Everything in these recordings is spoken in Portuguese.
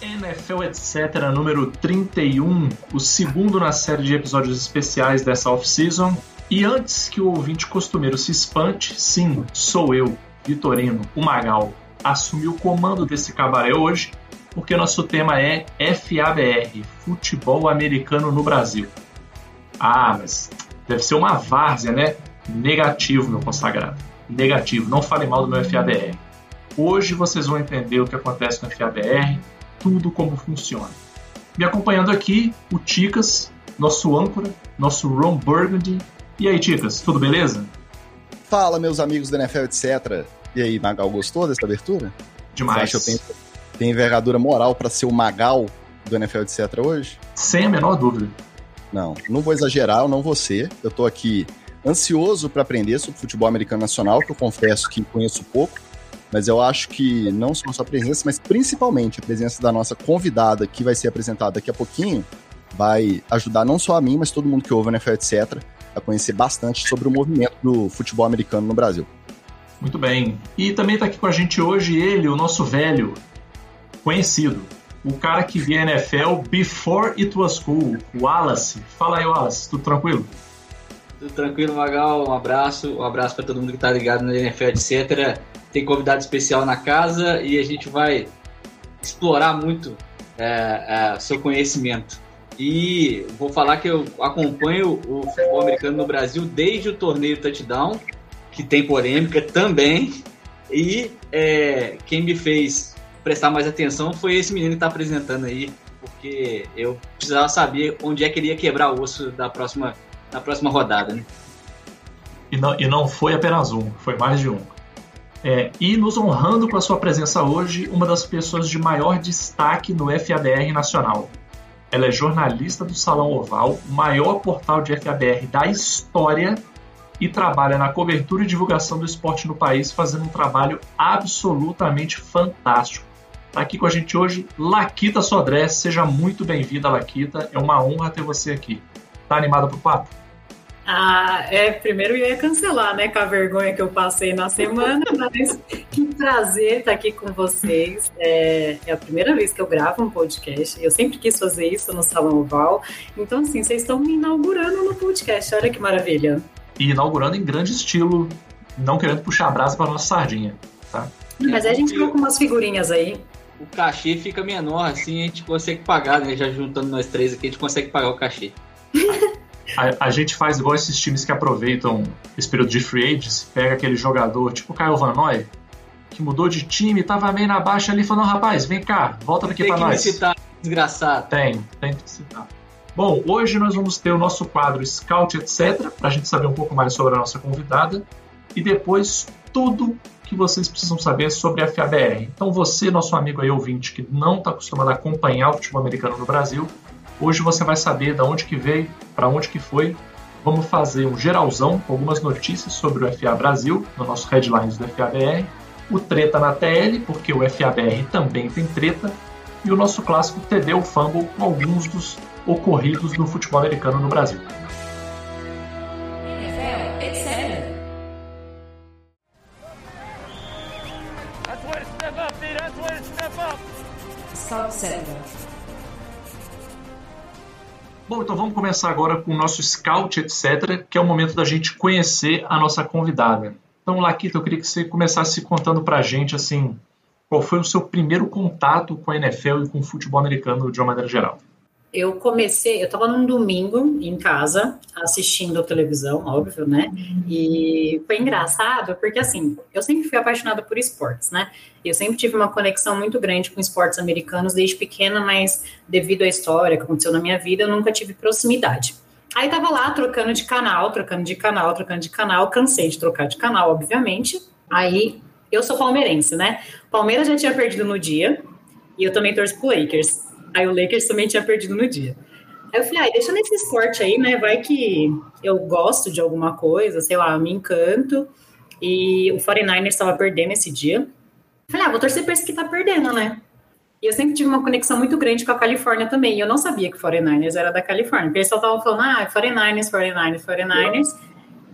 NFL etc. número 31, o segundo na série de episódios especiais dessa off-season. E antes que o ouvinte costumeiro se espante, sim, sou eu, Vitorino, o Magal, assumi o comando desse cabaré hoje, porque nosso tema é FABR, Futebol Americano no Brasil. Ah, mas deve ser uma várzea, né? Negativo, meu consagrado. Negativo, não fale mal do meu FABR. Hoje vocês vão entender o que acontece no FABR, tudo como funciona. Me acompanhando aqui, o Ticas, nosso âncora, nosso Ron Burgundy. E aí, Ticas, tudo beleza? Fala, meus amigos da NFL, etc. E aí, Magal, gostou dessa abertura? Demais. Você acha que eu tenho, tenho envergadura moral para ser o Magal do NFL, etc. hoje? Sem a menor dúvida. Não, não vou exagerar, eu não vou ser. Eu tô aqui ansioso para aprender sobre futebol americano nacional, que eu confesso que conheço pouco. Mas eu acho que não só a sua presença, mas principalmente a presença da nossa convidada, que vai ser apresentada daqui a pouquinho, vai ajudar não só a mim, mas todo mundo que ouve o NFL, etc., a conhecer bastante sobre o movimento do futebol americano no Brasil. Muito bem. E também está aqui com a gente hoje ele, o nosso velho, conhecido, o cara que via NFL before it was cool, Wallace. Fala aí, Wallace, tudo tranquilo? Tudo tranquilo, Magal. Um abraço, um abraço para todo mundo que está ligado no NFL, etc tem convidado especial na casa e a gente vai explorar muito é, é, seu conhecimento. E vou falar que eu acompanho o futebol americano no Brasil desde o torneio Touchdown, que tem polêmica também. E é, quem me fez prestar mais atenção foi esse menino que está apresentando aí, porque eu precisava saber onde é que ele ia quebrar o osso da próxima, da próxima rodada. Né? E, não, e não foi apenas um, foi mais de um. É, e nos honrando com a sua presença hoje, uma das pessoas de maior destaque no FABR nacional. Ela é jornalista do Salão Oval, maior portal de FABR da história, e trabalha na cobertura e divulgação do esporte no país, fazendo um trabalho absolutamente fantástico. Está aqui com a gente hoje, Laquita Sodré. Seja muito bem-vinda, Laquita. É uma honra ter você aqui. Tá animada para o papo? Ah, é, primeiro eu ia cancelar, né, com a vergonha que eu passei na semana, mas que prazer estar aqui com vocês. É, é, a primeira vez que eu gravo um podcast. Eu sempre quis fazer isso no Salão Oval. Então, assim, vocês estão me inaugurando no podcast. Olha que maravilha. E inaugurando em grande estilo, não querendo puxar a brasa para nossa sardinha, tá? Mas aí a gente coloca umas figurinhas aí. O cachê fica menor, assim a gente consegue pagar, né? Já juntando nós três aqui, a gente consegue pagar o cachê. A, a, gente faz igual esses times que aproveitam esse período de free agents, pega aquele jogador tipo o Caio Van Noy, que mudou de time, tava meio na baixa ali, falou, rapaz, vem cá, volta aqui para nós. Tem que citar, desgraçado. Tem, tem que citar. Bom, hoje nós vamos ter o nosso quadro Scout, etc., para a gente saber um pouco mais sobre a nossa convidada, e depois tudo que vocês precisam saber sobre a FABR. Então você, nosso amigo aí ouvinte, que não está acostumado a acompanhar o futebol americano no Brasil, Hoje você vai saber de onde que veio, para onde que foi. Vamos fazer um geralzão com algumas notícias sobre o FA Brasil, no nosso headlines do FABR. O treta na TL, porque o FABR também tem treta. E o nosso clássico TD o Fumble com alguns dos ocorridos no futebol americano no Brasil. Bom, então vamos começar agora com o nosso scout, etc., que é o momento da gente conhecer a nossa convidada. Então, Laquita, eu queria que você começasse contando para a gente, assim, qual foi o seu primeiro contato com a NFL e com o futebol americano de uma maneira geral eu comecei, eu estava num domingo em casa, assistindo televisão, óbvio, né? E foi engraçado, porque assim, eu sempre fui apaixonada por esportes, né? Eu sempre tive uma conexão muito grande com esportes americanos desde pequena, mas devido à história que aconteceu na minha vida, eu nunca tive proximidade. Aí tava lá trocando de canal, trocando de canal, trocando de canal, cansei de trocar de canal, obviamente. Aí eu sou palmeirense, né? Palmeiras já tinha perdido no dia, e eu também torço pro Lakers. Aí o Lakers também tinha perdido no dia. Aí eu falei, ah, deixa nesse esporte aí, né? Vai que eu gosto de alguma coisa, sei lá, me encanto. E o 49ers estava perdendo esse dia. Falei, ah, vou torcer para esse que tá perdendo, né? E eu sempre tive uma conexão muito grande com a Califórnia também. E eu não sabia que o 49ers era da Califórnia. Porque eles só falando, ah, 49ers, 49ers, 49ers.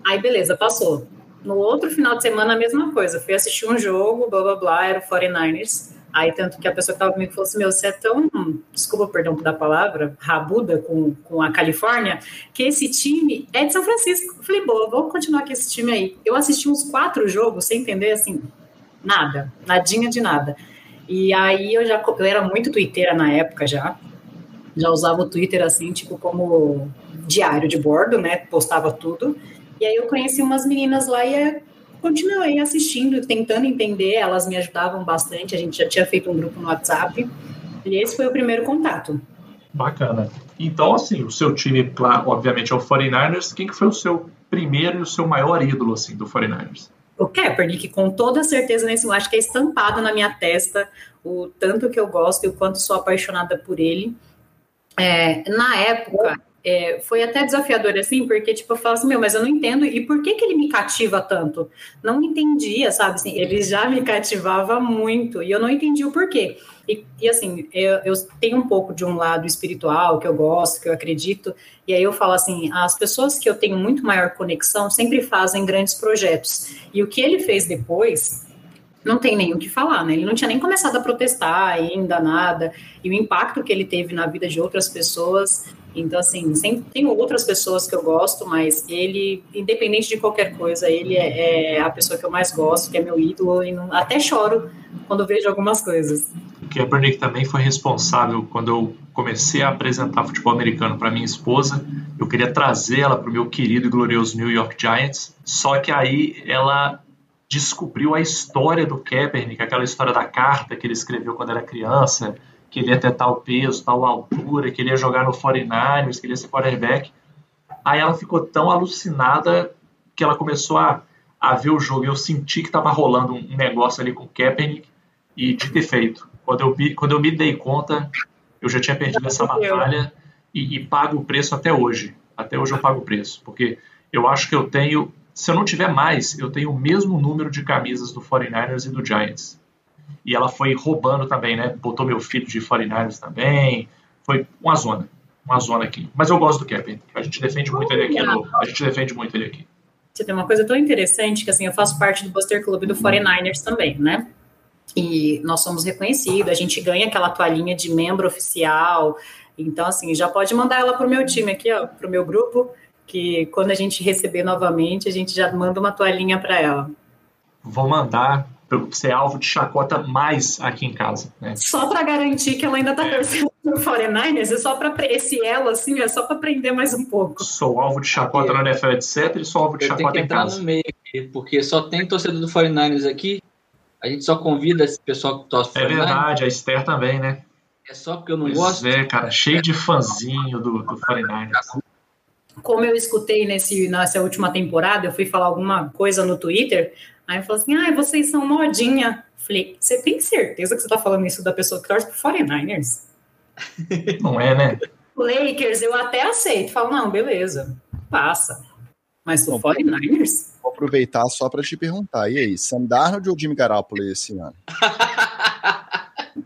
Aí, beleza, passou. No outro final de semana, a mesma coisa. Fui assistir um jogo, blá, blá, blá, era o 49ers. Aí, tanto que a pessoa que estava comigo falou assim: Meu, você é tão, desculpa, perdão da palavra, rabuda com, com a Califórnia, que esse time é de São Francisco. Eu falei: Boa, vou continuar com esse time aí. Eu assisti uns quatro jogos sem entender, assim, nada, nadinha de nada. E aí eu já eu era muito twitteira na época já. Já usava o Twitter assim, tipo, como diário de bordo, né? Postava tudo. E aí eu conheci umas meninas lá e é, continuei assistindo, tentando entender, elas me ajudavam bastante, a gente já tinha feito um grupo no WhatsApp. E esse foi o primeiro contato. Bacana. Então, assim, o seu time, claro, obviamente, é o 49ers. Quem que foi o seu primeiro e o seu maior ídolo, assim, do 49ers? o Kaepernick, com toda certeza nesse acho que é estampado na minha testa o tanto que eu gosto e o quanto sou apaixonada por ele. É, na época, é, foi até desafiador assim, porque tipo, eu falo assim, meu, mas eu não entendo, e por que, que ele me cativa tanto? Não entendia, sabe? Assim, ele já me cativava muito, e eu não entendi o porquê. E, e assim, eu, eu, tenho um pouco de um lado espiritual que eu gosto, que eu acredito, e aí eu falo assim: as pessoas que eu tenho muito maior conexão sempre fazem grandes projetos. E o que ele fez depois, não tem nem o que falar, né? Ele não tinha nem começado a protestar ainda, nada. E o impacto que ele teve na vida de outras pessoas. Então, assim, sempre tenho outras pessoas que eu gosto, mas ele, independente de qualquer coisa, ele é, é a pessoa que eu mais gosto, que é meu ídolo, e não, até choro quando vejo algumas coisas. Kaepernick também foi responsável quando eu comecei a apresentar futebol americano para minha esposa. Eu queria trazê-la para o meu querido e glorioso New York Giants. Só que aí ela descobriu a história do Kaepernick, aquela história da carta que ele escreveu quando era criança, que ele ia ter tal peso, tal altura, que ele ia jogar no 49ers, que ele ia ser quarterback. Aí ela ficou tão alucinada que ela começou a, a ver o jogo. E eu senti que estava rolando um negócio ali com o Kaepernick e de ter feito. Quando eu, me, quando eu me dei conta, eu já tinha perdido essa batalha e, e pago o preço até hoje. Até hoje eu pago o preço, porque eu acho que eu tenho, se eu não tiver mais, eu tenho o mesmo número de camisas do 49ers e do Giants. E ela foi roubando também, né? Botou meu filho de 49ers também. Foi uma zona. Uma zona aqui. Mas eu gosto do Kevin. A gente defende muito ele aqui. No, a gente defende muito ele aqui. Você tem uma coisa tão interessante que assim, eu faço parte do Buster Club do 49ers também, né? e nós somos reconhecidos, a gente ganha aquela toalhinha de membro oficial. Então, assim, já pode mandar ela para o meu time aqui, ó, para o meu grupo, que quando a gente receber novamente, a gente já manda uma toalhinha para ela. Vou mandar ser alvo de chacota mais aqui em casa. Né? Só para garantir que ela ainda está torcendo no 49ers, é só para esse elo, assim, é só para aprender mais um pouco. Sou alvo de chacota na NFL, etc. E sou alvo de Eu chacota em casa. no meio aqui, porque só tem torcedor do 49ers aqui a gente só convida esse pessoal que torce É verdade, a Esther também, né? É só porque eu não pois gosto. É, cara, cheio de fãzinho do, do 49ers. Como eu escutei nesse, nessa última temporada, eu fui falar alguma coisa no Twitter, aí falou assim: ah, vocês são modinha. Falei, você tem certeza que você tá falando isso da pessoa que torce pro 49ers? Não é, né? Lakers, eu até aceito. Falo, não, beleza, passa. Mas o 49ers? Vou aproveitar só para te perguntar. E aí, Sam Darnold ou Jimmy Garoppolo esse ano?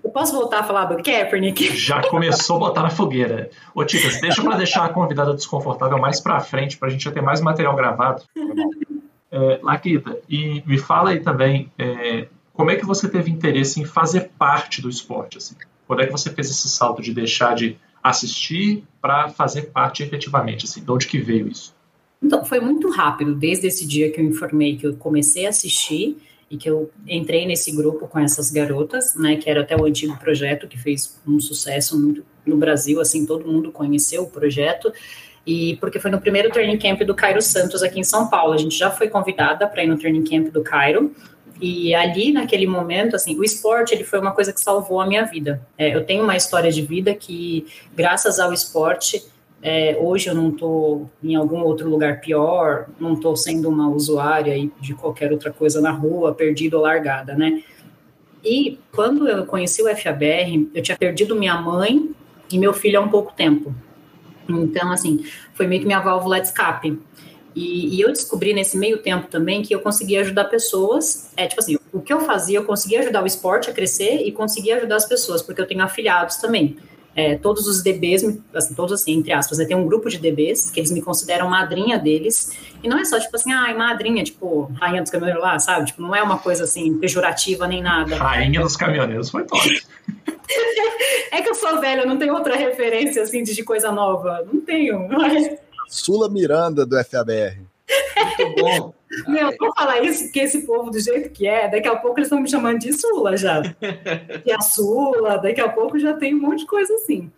Eu posso voltar a falar do Kaepernick? Já começou a botar na fogueira. Ô, Ticas, deixa para deixar a convidada desconfortável mais para frente, para a gente já ter mais material gravado. É, Laquita, e me fala aí também, é, como é que você teve interesse em fazer parte do esporte? Assim? Quando é que você fez esse salto de deixar de assistir para fazer parte efetivamente? Assim, de onde que veio isso? Então, foi muito rápido, desde esse dia que eu informei que eu comecei a assistir e que eu entrei nesse grupo com essas garotas, né, que era até o antigo projeto que fez um sucesso muito no Brasil, assim, todo mundo conheceu o projeto, e porque foi no primeiro training camp do Cairo Santos aqui em São Paulo, a gente já foi convidada para ir no training camp do Cairo, e ali, naquele momento, assim, o esporte, ele foi uma coisa que salvou a minha vida. É, eu tenho uma história de vida que, graças ao esporte, é, hoje eu não estou em algum outro lugar pior, não estou sendo uma usuária de qualquer outra coisa na rua, perdida ou largada, né? E quando eu conheci o FABR, eu tinha perdido minha mãe e meu filho há um pouco tempo. Então, assim, foi meio que minha válvula de escape. E, e, eu descobri nesse meio tempo também que eu conseguia ajudar pessoas. É tipo assim, o que eu fazia, eu conseguia ajudar o esporte a crescer e conseguia ajudar as pessoas, porque eu tenho afiliados também. É, todos os DBs, assim, todos assim, entre aspas, né, tem um grupo de DBs que eles me consideram madrinha deles, e não é só tipo assim, ai, madrinha, tipo, rainha dos caminhoneiros lá, sabe? Tipo, não é uma coisa assim, pejorativa nem nada. Rainha dos caminhoneiros foi top. é que eu sou velha, eu não tenho outra referência assim de coisa nova. Não tenho. Mas... Sula Miranda do FABR. Muito bom. Meu, vou falar isso porque esse povo, do jeito que é, daqui a pouco eles estão me chamando de Sula já. Que a Sula, daqui a pouco já tem um monte de coisa assim.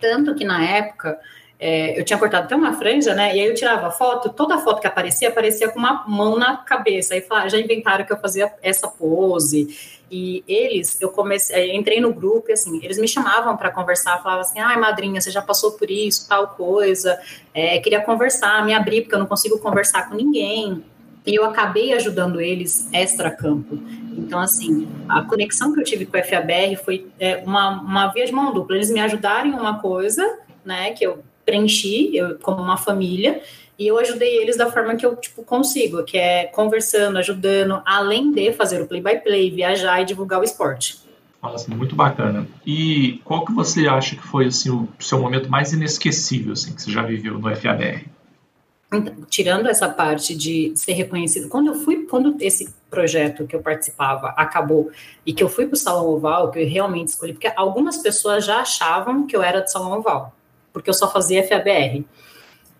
Tanto que na época é, eu tinha cortado até uma franja, né? E aí eu tirava foto, toda foto que aparecia, aparecia com uma mão na cabeça. Aí falaram, já inventaram que eu fazia essa pose. E eles, eu comecei, entrei no grupo e assim, eles me chamavam para conversar, falavam assim: ai, madrinha, você já passou por isso, tal coisa, é, queria conversar, me abrir, porque eu não consigo conversar com ninguém. E eu acabei ajudando eles extra-campo. Então, assim, a conexão que eu tive com o FABR foi é, uma, uma via de mão dupla. Eles me ajudaram em uma coisa, né, que eu preenchi, eu, como uma família, e eu ajudei eles da forma que eu tipo, consigo, que é conversando, ajudando, além de fazer o play-by-play, -play, viajar e divulgar o esporte. Nossa, muito bacana. E qual que você acha que foi assim, o seu momento mais inesquecível assim, que você já viveu no FABR? Então, tirando essa parte de ser reconhecido, quando eu fui, quando esse projeto que eu participava acabou e que eu fui para o Salão Oval, que eu realmente escolhi, porque algumas pessoas já achavam que eu era do Salão Oval, porque eu só fazia FABR.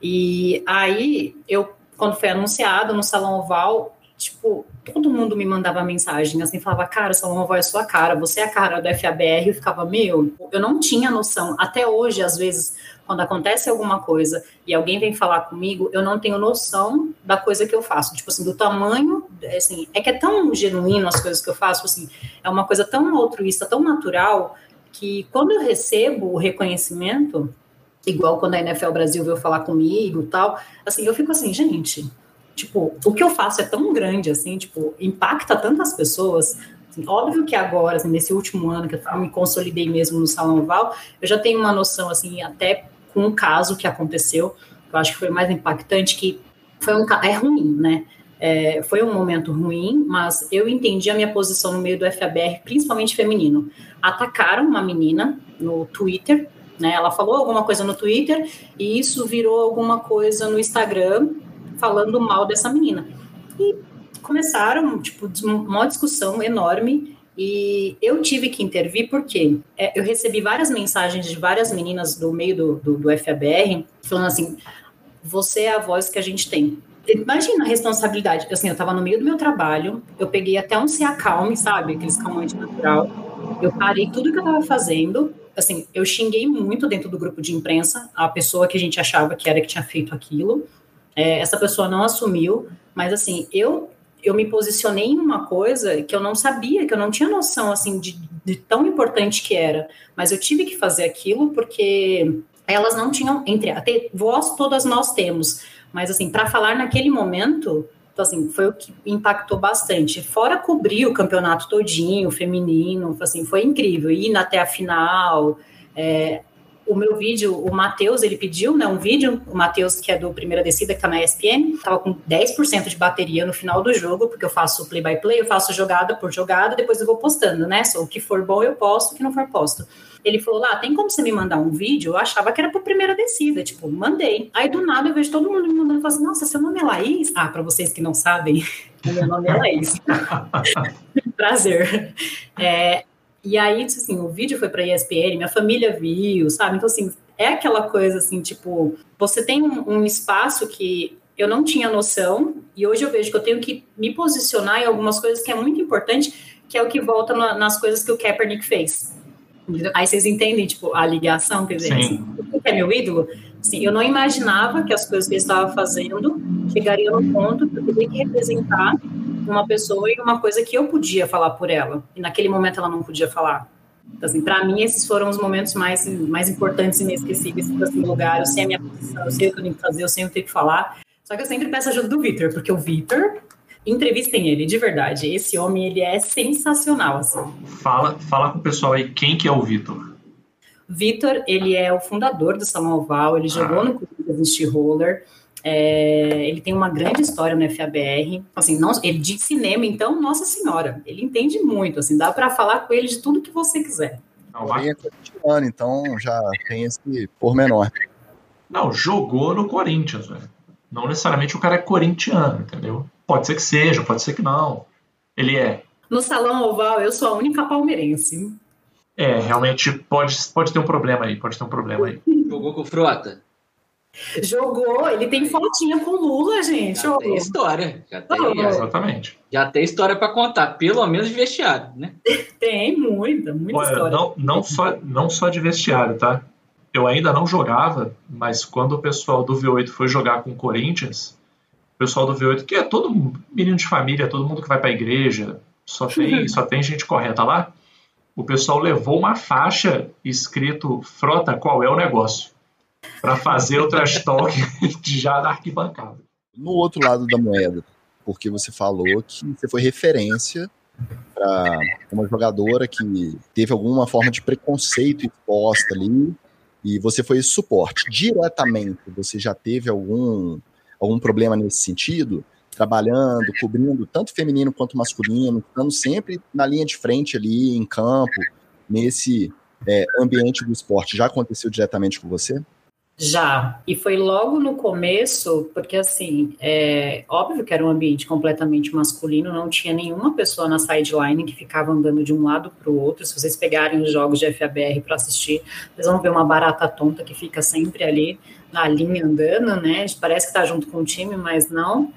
E aí, eu, quando foi anunciado no Salão Oval, tipo, todo mundo me mandava mensagem, assim, falava, cara, o Salão Oval é sua cara, você é a cara do FABR, eu ficava, meu, eu não tinha noção, até hoje, às vezes, quando acontece alguma coisa e alguém vem falar comigo, eu não tenho noção da coisa que eu faço, tipo assim, do tamanho, assim, é que é tão genuíno as coisas que eu faço, assim, é uma coisa tão altruísta, tão natural, que quando eu recebo o reconhecimento, igual quando a NFL Brasil veio falar comigo e tal, assim, eu fico assim, gente, tipo, o que eu faço é tão grande, assim, tipo, impacta tantas pessoas, assim, óbvio que agora, assim, nesse último ano que eu me consolidei mesmo no Salão Oval, eu já tenho uma noção, assim, até com o caso que aconteceu, eu acho que foi mais impactante, que foi um, é ruim, né, é, foi um momento ruim, mas eu entendi a minha posição no meio do FABR, principalmente feminino. Atacaram uma menina no Twitter, né? Ela falou alguma coisa no Twitter e isso virou alguma coisa no Instagram falando mal dessa menina. E começaram, tipo, uma discussão enorme e eu tive que intervir porque é, eu recebi várias mensagens de várias meninas do meio do, do, do FABR falando assim: você é a voz que a gente tem. Imagina a responsabilidade. Assim, eu estava no meio do meu trabalho, eu peguei até um se acalme, sabe? Aqueles calmante natural. Eu parei tudo que eu estava fazendo, assim, eu xinguei muito dentro do grupo de imprensa a pessoa que a gente achava que era que tinha feito aquilo. É, essa pessoa não assumiu, mas assim, eu eu me posicionei em uma coisa que eu não sabia, que eu não tinha noção assim de, de tão importante que era, mas eu tive que fazer aquilo porque elas não tinham entre até voz todas nós temos, mas assim para falar naquele momento então, assim, foi o que impactou bastante. Fora cobrir o campeonato todinho, feminino, assim, foi incrível. Ir até a final. É, o meu vídeo, o Matheus, ele pediu, né, um vídeo, o Matheus, que é do Primeira Descida, que tá na ESPN, tava com 10% de bateria no final do jogo, porque eu faço play-by-play, -play, eu faço jogada por jogada, depois eu vou postando, né, so, o que for bom eu posto, o que não for posto. Ele falou lá, tem como você me mandar um vídeo? Eu achava que era por primeira descida, tipo, mandei. Aí do nada eu vejo todo mundo me mandando e falo assim, nossa, seu nome é Laís? Ah, para vocês que não sabem, meu nome é Laís. Prazer. É, e aí, assim, o vídeo foi para ESPN, minha família viu, sabe? Então, assim, é aquela coisa assim, tipo, você tem um, um espaço que eu não tinha noção, e hoje eu vejo que eu tenho que me posicionar em algumas coisas que é muito importante, que é o que volta na, nas coisas que o Kaepernick fez. Aí vocês entendem, tipo, a ligação, quer dizer, assim, o que é meu ídolo? Assim, eu não imaginava que as coisas que ele estava fazendo chegariam no ponto que eu teria que representar uma pessoa e uma coisa que eu podia falar por ela. E naquele momento ela não podia falar. Então, assim, para mim, esses foram os momentos mais, mais importantes e inesquecíveis assim, lugar. Eu sei a minha posição, eu sei o que eu tenho que fazer, eu sei o que eu tenho que falar. Só que eu sempre peço ajuda do Vitor, porque o Vitor, entrevistem ele, de verdade. Esse homem, ele é sensacional, assim. Fala, fala com o pessoal aí, quem que é o Vitor? Vitor, ele é o fundador do Salão Oval, ele jogou ah. no Corinthians em Roller, é, ele tem uma grande história no FABR, assim, não, ele de cinema, então, nossa senhora, ele entende muito, assim, dá para falar com ele de tudo que você quiser. Não, é corintiano, então já tem esse pormenor. Não, jogou no Corinthians, velho. Não necessariamente o cara é corintiano, entendeu? Pode ser que seja, pode ser que não. Ele é. No Salão Oval, eu sou a única palmeirense. É, realmente pode, pode ter um problema aí, pode ter um problema aí. Jogou com o Frota? Jogou, ele tem fotinha com Lula, gente. Já tem história. Já tem, oh. Exatamente. Já tem história para contar, pelo menos de vestiário, né? tem muita, muita Olha, história. Não, não, só, não só de vestiário, tá? Eu ainda não jogava, mas quando o pessoal do V8 foi jogar com o Corinthians, o pessoal do V8, que é todo menino de família, todo mundo que vai para a igreja, só tem, só tem gente correta lá, o pessoal levou uma faixa escrito Frota, qual é o negócio? para fazer o trash talk já na arquibancada. No outro lado da moeda, porque você falou que você foi referência para uma jogadora que teve alguma forma de preconceito exposta ali e você foi esse suporte. Diretamente, você já teve algum, algum problema nesse sentido? Trabalhando, cobrindo tanto feminino quanto masculino, estando sempre na linha de frente ali, em campo, nesse é, ambiente do esporte. Já aconteceu diretamente com você? Já, e foi logo no começo, porque assim, é óbvio que era um ambiente completamente masculino, não tinha nenhuma pessoa na sideline que ficava andando de um lado para o outro. Se vocês pegarem os jogos de FABR para assistir, vocês vão ver uma barata tonta que fica sempre ali na linha andando, né? Parece que está junto com o time, mas não.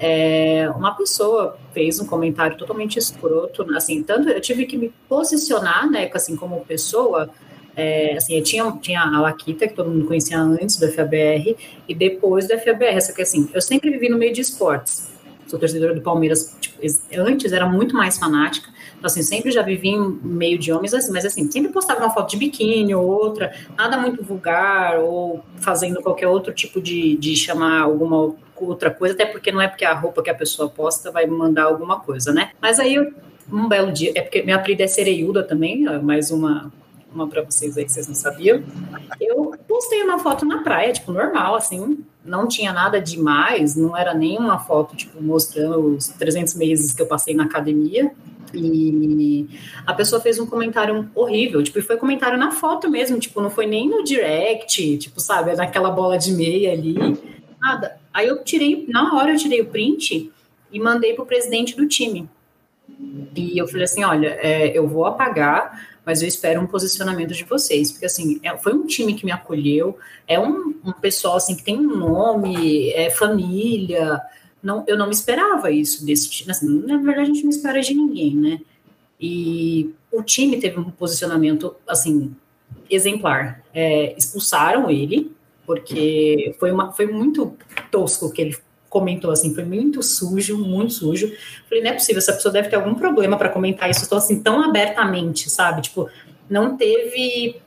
É, uma pessoa fez um comentário totalmente escroto, assim, tanto eu tive que me posicionar, né, assim, como pessoa, é, assim, tinha, tinha a Laquita, que todo mundo conhecia antes do FABR, e depois do FABR. Só que, assim, eu sempre vivi no meio de esportes. Sou torcedora do Palmeiras, tipo, antes era muito mais fanática, então, assim, sempre já vivi em meio de homens, assim, mas, assim, sempre postava uma foto de biquíni ou outra, nada muito vulgar, ou fazendo qualquer outro tipo de, de chamar alguma outra coisa, até porque não é porque a roupa que a pessoa posta vai mandar alguma coisa, né? Mas aí, eu, um belo dia, é porque minha apelido é Sereiuda também, mais uma uma para vocês aí que vocês não sabiam. Eu postei uma foto na praia, tipo, normal, assim, não tinha nada demais, não era nem uma foto, tipo, mostrando os 300 meses que eu passei na academia. E a pessoa fez um comentário horrível, tipo, e foi comentário na foto mesmo, tipo, não foi nem no direct, tipo, sabe, naquela bola de meia ali, nada. Aí eu tirei, na hora eu tirei o print e mandei pro presidente do time. E eu falei assim, olha, é, eu vou apagar, mas eu espero um posicionamento de vocês, porque assim, é, foi um time que me acolheu, é um, um pessoal assim que tem um nome, é família, não, eu não me esperava isso desse time, assim, na verdade a gente não espera de ninguém, né? E o time teve um posicionamento assim exemplar, é, expulsaram ele porque foi uma foi muito tosco que ele comentou assim, foi muito sujo, muito sujo. Falei, não é possível, essa pessoa deve ter algum problema para comentar isso estou assim tão abertamente, sabe? Tipo, não teve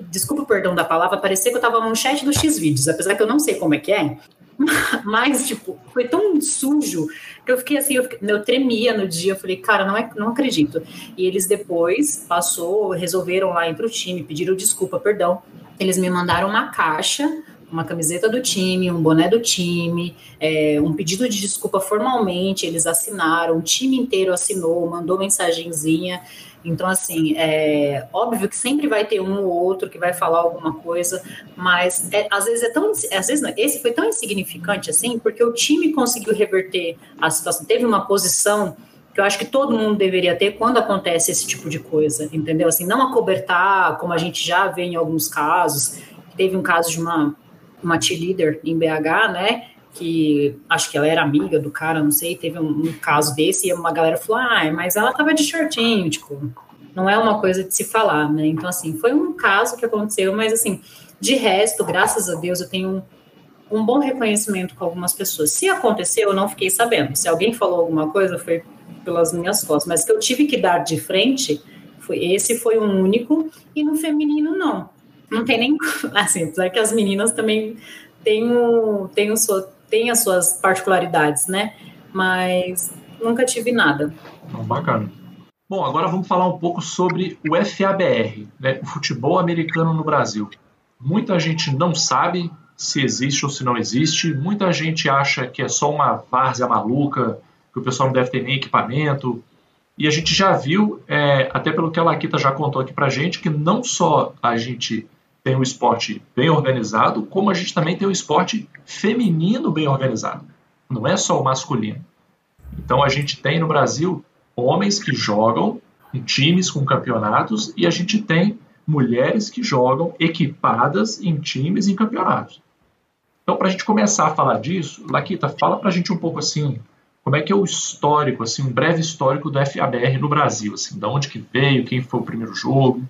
desculpa o perdão da palavra, parecia que eu estava no chat do X vídeos, apesar que eu não sei como é que é. Mas, tipo, foi tão sujo que eu fiquei assim, eu, fiquei, eu tremia no dia. Eu falei, cara, não, é, não acredito. E eles depois passou, resolveram lá ir pro time, pediram desculpa, perdão. Eles me mandaram uma caixa uma camiseta do time, um boné do time, é, um pedido de desculpa formalmente, eles assinaram, o time inteiro assinou, mandou mensagenzinha. Então, assim, é óbvio que sempre vai ter um ou outro que vai falar alguma coisa, mas é, às vezes é tão. Às vezes não, esse foi tão insignificante assim, porque o time conseguiu reverter a situação, teve uma posição que eu acho que todo mundo deveria ter quando acontece esse tipo de coisa, entendeu? Assim, não acobertar, como a gente já vê em alguns casos. Teve um caso de uma uma cheerleader em BH, né? Que acho que ela era amiga do cara, não sei, teve um, um caso desse e uma galera falou, ah, mas ela tava de shortinho, tipo, não é uma coisa de se falar, né? Então, assim, foi um caso que aconteceu, mas assim, de resto, graças a Deus, eu tenho um, um bom reconhecimento com algumas pessoas. Se aconteceu, eu não fiquei sabendo. Se alguém falou alguma coisa, foi pelas minhas fotos, mas que eu tive que dar de frente, foi, esse foi um único, e no feminino, não não tem nem. Assim, apesar que as meninas também têm, o, têm, o sua, têm as suas particularidades, né? Mas nunca tive nada. bacana. Bom, agora vamos falar um pouco sobre o FABR, né, o futebol americano no Brasil. Muita gente não sabe se existe ou se não existe, muita gente acha que é só uma várzea maluca, que o pessoal não deve ter nem equipamento. E a gente já viu, é, até pelo que a Laquita já contou aqui pra gente, que não só a gente tem um esporte bem organizado, como a gente também tem um esporte feminino bem organizado. Não é só o masculino. Então a gente tem no Brasil homens que jogam em times com campeonatos e a gente tem mulheres que jogam equipadas em times em campeonatos. Então, para a gente começar a falar disso, Laquita, fala para a gente um pouco assim, como é que é o histórico, assim, um breve histórico do FABR no Brasil, assim, da onde que veio, quem foi o primeiro jogo.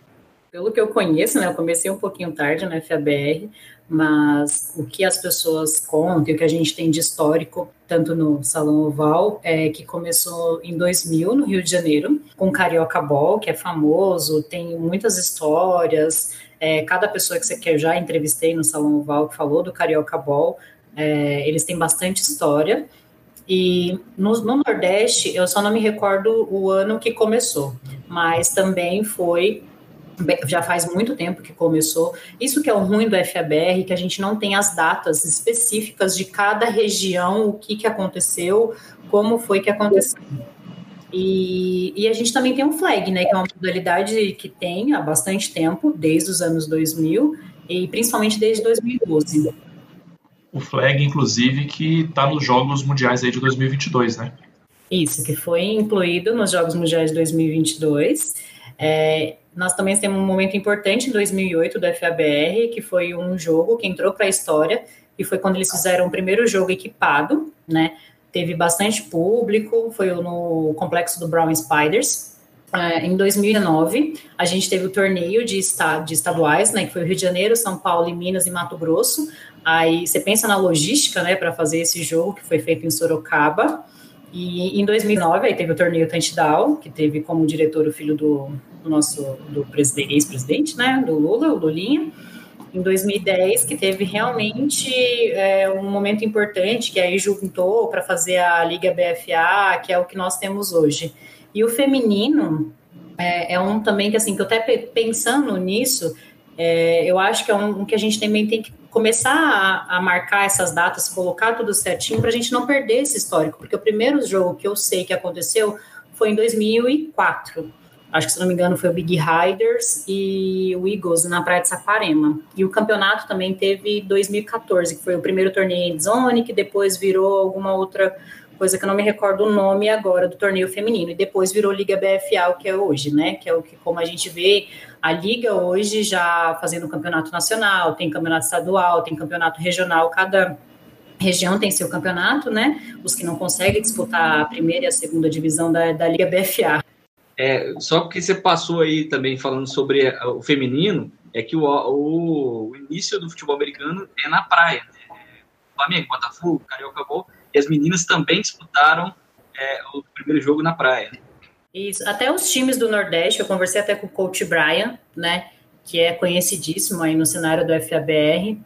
Pelo que eu conheço, né, eu comecei um pouquinho tarde no FABR, mas o que as pessoas contam, o que a gente tem de histórico, tanto no Salão Oval, é que começou em 2000, no Rio de Janeiro, com Carioca Ball, que é famoso, tem muitas histórias, é, cada pessoa que você quer, já entrevistei no Salão Oval que falou do Carioca Ball, é, eles têm bastante história, e no, no, Nordeste, eu só não me recordo o ano que começou, mas também foi já faz muito tempo que começou. Isso que é o ruim do FABR, que a gente não tem as datas específicas de cada região, o que, que aconteceu, como foi que aconteceu. E, e, a gente também tem um flag, né, que é uma modalidade que tem há bastante tempo, desde os anos 2000 e principalmente desde 2012. O flag, inclusive, que está nos Jogos Mundiais aí de 2022, né? Isso, que foi incluído nos Jogos Mundiais de 2022. É, nós também temos um momento importante em 2008 do FABR, que foi um jogo que entrou para a história, e foi quando eles fizeram o primeiro jogo equipado, né? Teve bastante público, foi no complexo do Brown Spiders. É, em 2009, a gente teve o torneio de, estad de estaduais, né, que foi o Rio de Janeiro, São Paulo, Minas e Mato Grosso. Aí você pensa na logística, né, para fazer esse jogo que foi feito em Sorocaba. E em 2009 aí teve o torneio Touchdown, que teve como diretor o filho do, do nosso do ex-presidente, né, do Lula, o Lulinha. Em 2010, que teve realmente é, um momento importante, que aí juntou para fazer a Liga BFA, que é o que nós temos hoje. E o feminino é, é um também que, assim, que eu até pensando nisso, é, eu acho que é um, um, que a gente também tem que começar a, a marcar essas datas, colocar tudo certinho para a gente não perder esse histórico, porque o primeiro jogo que eu sei que aconteceu foi em 2004. Acho que, se não me engano, foi o Big Riders e o Eagles na Praia de Saquarema. E o campeonato também teve 2014, que foi o primeiro torneio em zone, que depois virou alguma outra coisa que eu não me recordo o nome agora do torneio feminino, e depois virou Liga BFA, o que é hoje, né? Que é o que, como a gente vê, a Liga hoje já fazendo campeonato nacional, tem campeonato estadual, tem campeonato regional, cada região tem seu campeonato, né? Os que não conseguem disputar a primeira e a segunda divisão da, da Liga BFA. É, só porque você passou aí também falando sobre o feminino, é que o, o, o início do futebol americano é na praia, né? Flamengo, Botafogo, Carioca Bowl, as meninas também disputaram é, o primeiro jogo na praia. Isso, até os times do Nordeste, eu conversei até com o coach Brian, né, que é conhecidíssimo aí no cenário do FABR.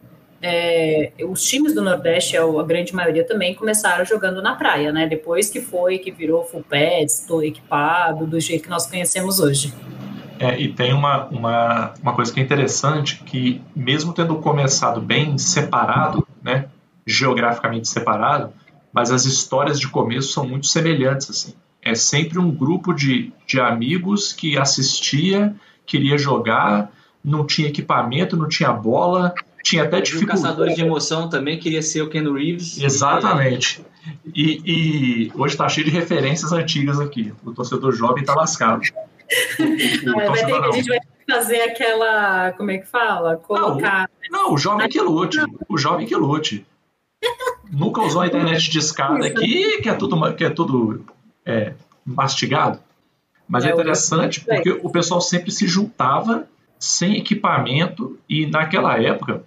É, os times do Nordeste, a grande maioria também, começaram jogando na praia, né? Depois que foi, que virou full pads, estou equipado, do jeito que nós conhecemos hoje. É, e tem uma, uma, uma coisa que é interessante, que mesmo tendo começado bem separado, né, geograficamente separado, mas as histórias de começo são muito semelhantes, assim. É sempre um grupo de, de amigos que assistia, queria jogar, não tinha equipamento, não tinha bola, tinha até dificuldade. O caçador de emoção também queria ser o Ken Reeves. Exatamente. E, e hoje está cheio de referências antigas aqui. O torcedor jovem está lascado. O, o vai ter que, a gente vai fazer aquela. Como é que fala? Colocar. Não, não o jovem que lute. O jovem que lute nunca usou a internet de escada aqui, que é tudo, que é tudo é, mastigado. Mas é, é interessante porque o pessoal sempre se juntava sem equipamento e naquela época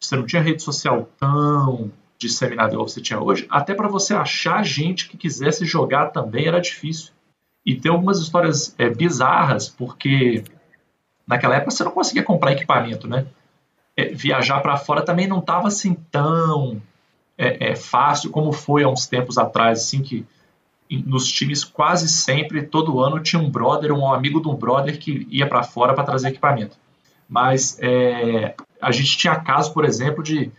você não tinha rede social tão disseminada igual você tinha hoje. Até para você achar gente que quisesse jogar também era difícil. E tem algumas histórias é, bizarras, porque naquela época você não conseguia comprar equipamento, né? É, viajar para fora também não estava assim tão é, é, fácil como foi há uns tempos atrás, assim que nos times quase sempre, todo ano, tinha um brother, um amigo de um brother que ia para fora para trazer equipamento. Mas é, a gente tinha caso, por exemplo, de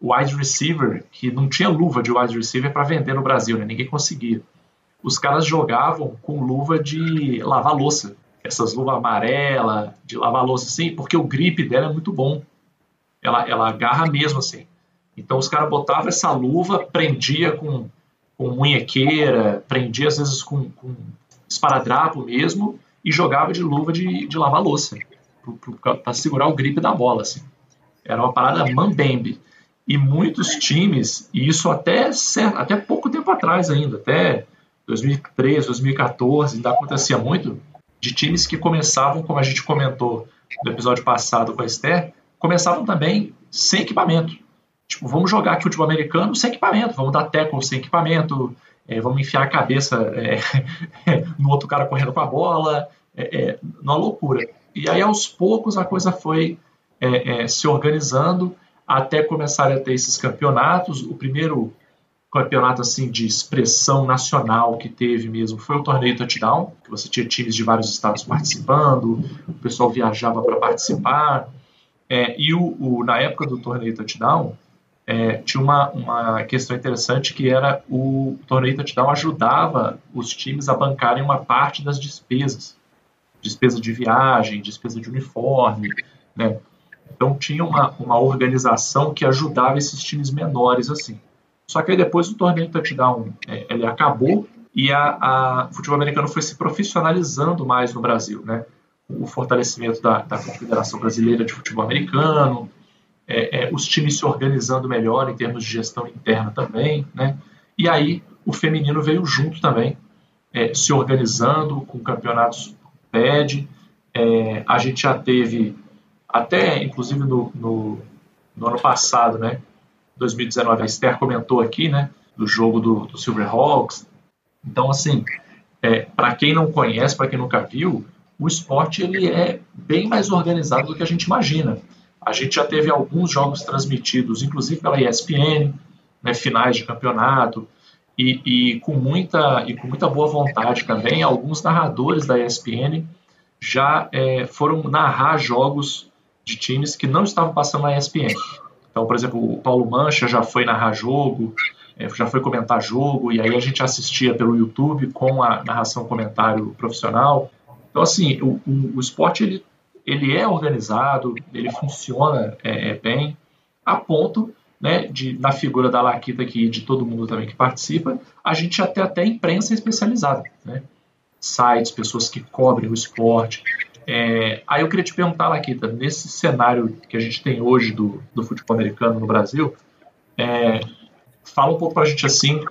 wide receiver que não tinha luva de wide receiver para vender no Brasil, né? ninguém conseguia. os caras jogavam com luva de lavar louça. Essas luvas amarela, de lavar louça assim, porque o grip dela é muito bom. Ela, ela agarra mesmo assim. Então os caras botavam essa luva, prendia com, com munhequeira, prendia às vezes com, com esparadrapo mesmo, e jogava de luva de, de lavar louça, para segurar o grip da bola. Assim. Era uma parada mambembe. E muitos times, e isso até, até pouco tempo atrás ainda, até 2013, 2014, ainda acontecia muito, de times que começavam, como a gente comentou no episódio passado com a Esther, começavam também sem equipamento. Tipo, vamos jogar aqui futebol americano sem equipamento, vamos dar tackle sem equipamento, é, vamos enfiar a cabeça é, no outro cara correndo com a bola, é, é uma loucura. E aí, aos poucos, a coisa foi é, é, se organizando até começarem a ter esses campeonatos. O primeiro campeonato assim de expressão nacional que teve mesmo foi o torneio touchdown, que você tinha times de vários estados participando, o pessoal viajava para participar. É, e o, o, na época do torneio touchdown, é, tinha uma, uma questão interessante que era o, torneio touchdown ajudava os times a bancarem uma parte das despesas, despesa de viagem, despesa de uniforme, né? Então tinha uma, uma organização que ajudava esses times menores assim. Só que aí depois o torneio touchdown é, ele acabou e a, a o futebol americano foi se profissionalizando mais no Brasil, né? O fortalecimento da, da Confederação Brasileira de Futebol Americano, é, é, os times se organizando melhor em termos de gestão interna também, né? E aí o feminino veio junto também, é, se organizando com campeonatos PED. É, a gente já teve, até inclusive no, no, no, ano passado, né? 2019, a Esther comentou aqui, né? Do jogo do, do Silverhawks. Então, assim, é, para quem não conhece, para quem nunca viu, o esporte ele é bem mais organizado do que a gente imagina. A gente já teve alguns jogos transmitidos, inclusive pela ESPN, né, finais de campeonato, e, e, com muita, e com muita boa vontade também, alguns narradores da ESPN já é, foram narrar jogos de times que não estavam passando na ESPN. Então, por exemplo, o Paulo Mancha já foi narrar jogo, é, já foi comentar jogo, e aí a gente assistia pelo YouTube com a narração comentário profissional. Então, assim, o, o, o esporte ele ele é organizado, ele funciona é, é, bem, a ponto né, de, na figura da Laquita aqui de todo mundo também que participa, a gente já tem até imprensa especializada, né? sites, pessoas que cobrem o esporte. É, aí eu queria te perguntar, Laquita, nesse cenário que a gente tem hoje do, do futebol americano no Brasil, é, fala um pouco para a gente assim,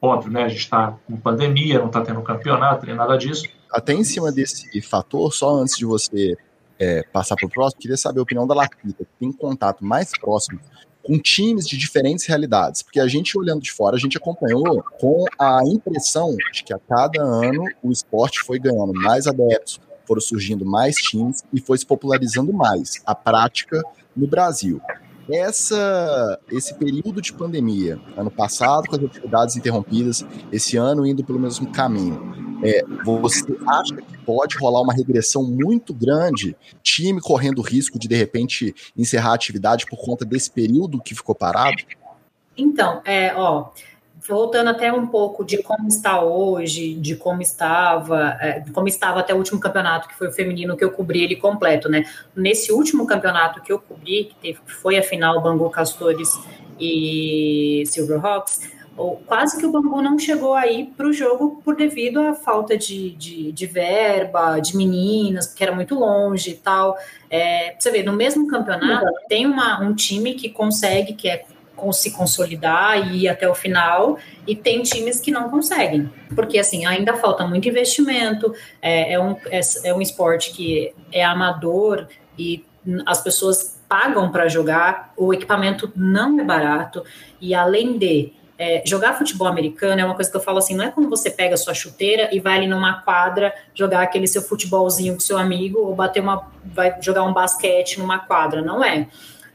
óbvio, né, a gente está com pandemia, não está tendo campeonato, nem nada disso, até em cima desse fator, só antes de você é, passar para o próximo, queria saber a opinião da Laquita, que tem contato mais próximo com times de diferentes realidades, porque a gente olhando de fora, a gente acompanhou com a impressão de que a cada ano o esporte foi ganhando mais adeptos, foram surgindo mais times e foi se popularizando mais a prática no Brasil. Essa, esse período de pandemia, ano passado com as atividades interrompidas, esse ano indo pelo mesmo caminho, é, você acha que pode rolar uma regressão muito grande, time correndo risco de de repente encerrar a atividade por conta desse período que ficou parado? Então, é, ó, voltando até um pouco de como está hoje, de como estava, é, como estava até o último campeonato, que foi o feminino, que eu cobri ele completo, né? Nesse último campeonato que eu cobri, que, teve, foi a final Bangu Castores e Silverhawks, quase que o Bangu não chegou aí para o jogo por devido à falta de, de, de, verba, de meninas, porque era muito longe e tal. É, você vê, no mesmo campeonato, uhum. tem uma, um time que consegue, que é se consolidar e ir até o final, e tem times que não conseguem, porque assim, ainda falta muito investimento, é, é um, é, é um esporte que é amador e as pessoas pagam para jogar, o equipamento não é barato, e além de é, jogar futebol americano é uma coisa que eu falo assim, não é como você pega sua chuteira e vai ali numa quadra jogar aquele seu futebolzinho com seu amigo ou bater uma, vai jogar um basquete numa quadra, não é.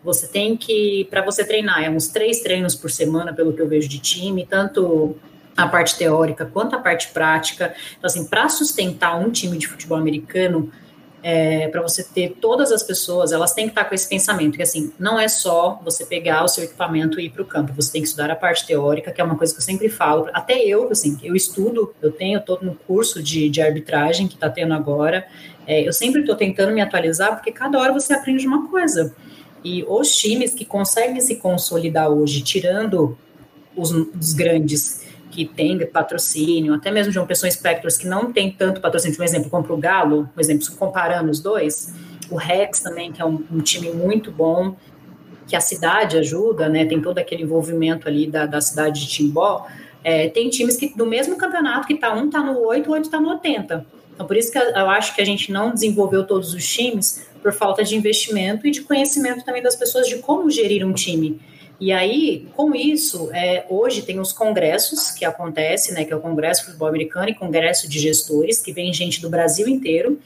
Você tem que, para você treinar, é uns três treinos por semana, pelo que eu vejo de time, tanto a parte teórica quanto a parte prática. Então, assim, para sustentar um time de futebol americano, é, para você ter todas as pessoas, elas têm que estar com esse pensamento, que assim, não é só você pegar o seu equipamento e ir para o campo, você tem que estudar a parte teórica, que é uma coisa que eu sempre falo, até eu, assim, eu estudo, eu tenho, estou no curso de, de arbitragem que está tendo agora, é, eu sempre estou tentando me atualizar, porque cada hora você aprende uma coisa. E os times que conseguem se consolidar hoje, tirando os, os grandes que tem patrocínio, até mesmo de uma pessoa Spectors que não tem tanto patrocínio, por exemplo, compra o Galo, por exemplo, comparando os dois, o Rex também, que é um, um time muito bom, que a cidade ajuda, né, tem todo aquele envolvimento ali da, da cidade de Timbó, é, tem times que do mesmo campeonato que tá um tá no 8, o outro tá no 80. Então, por isso que eu acho que a gente não desenvolveu todos os times por falta de investimento e de conhecimento também das pessoas de como gerir um time. E aí, com isso, é, hoje tem os congressos que acontecem, né, que é o Congresso de Futebol Americano e Congresso de Gestores, que vem gente do Brasil inteiro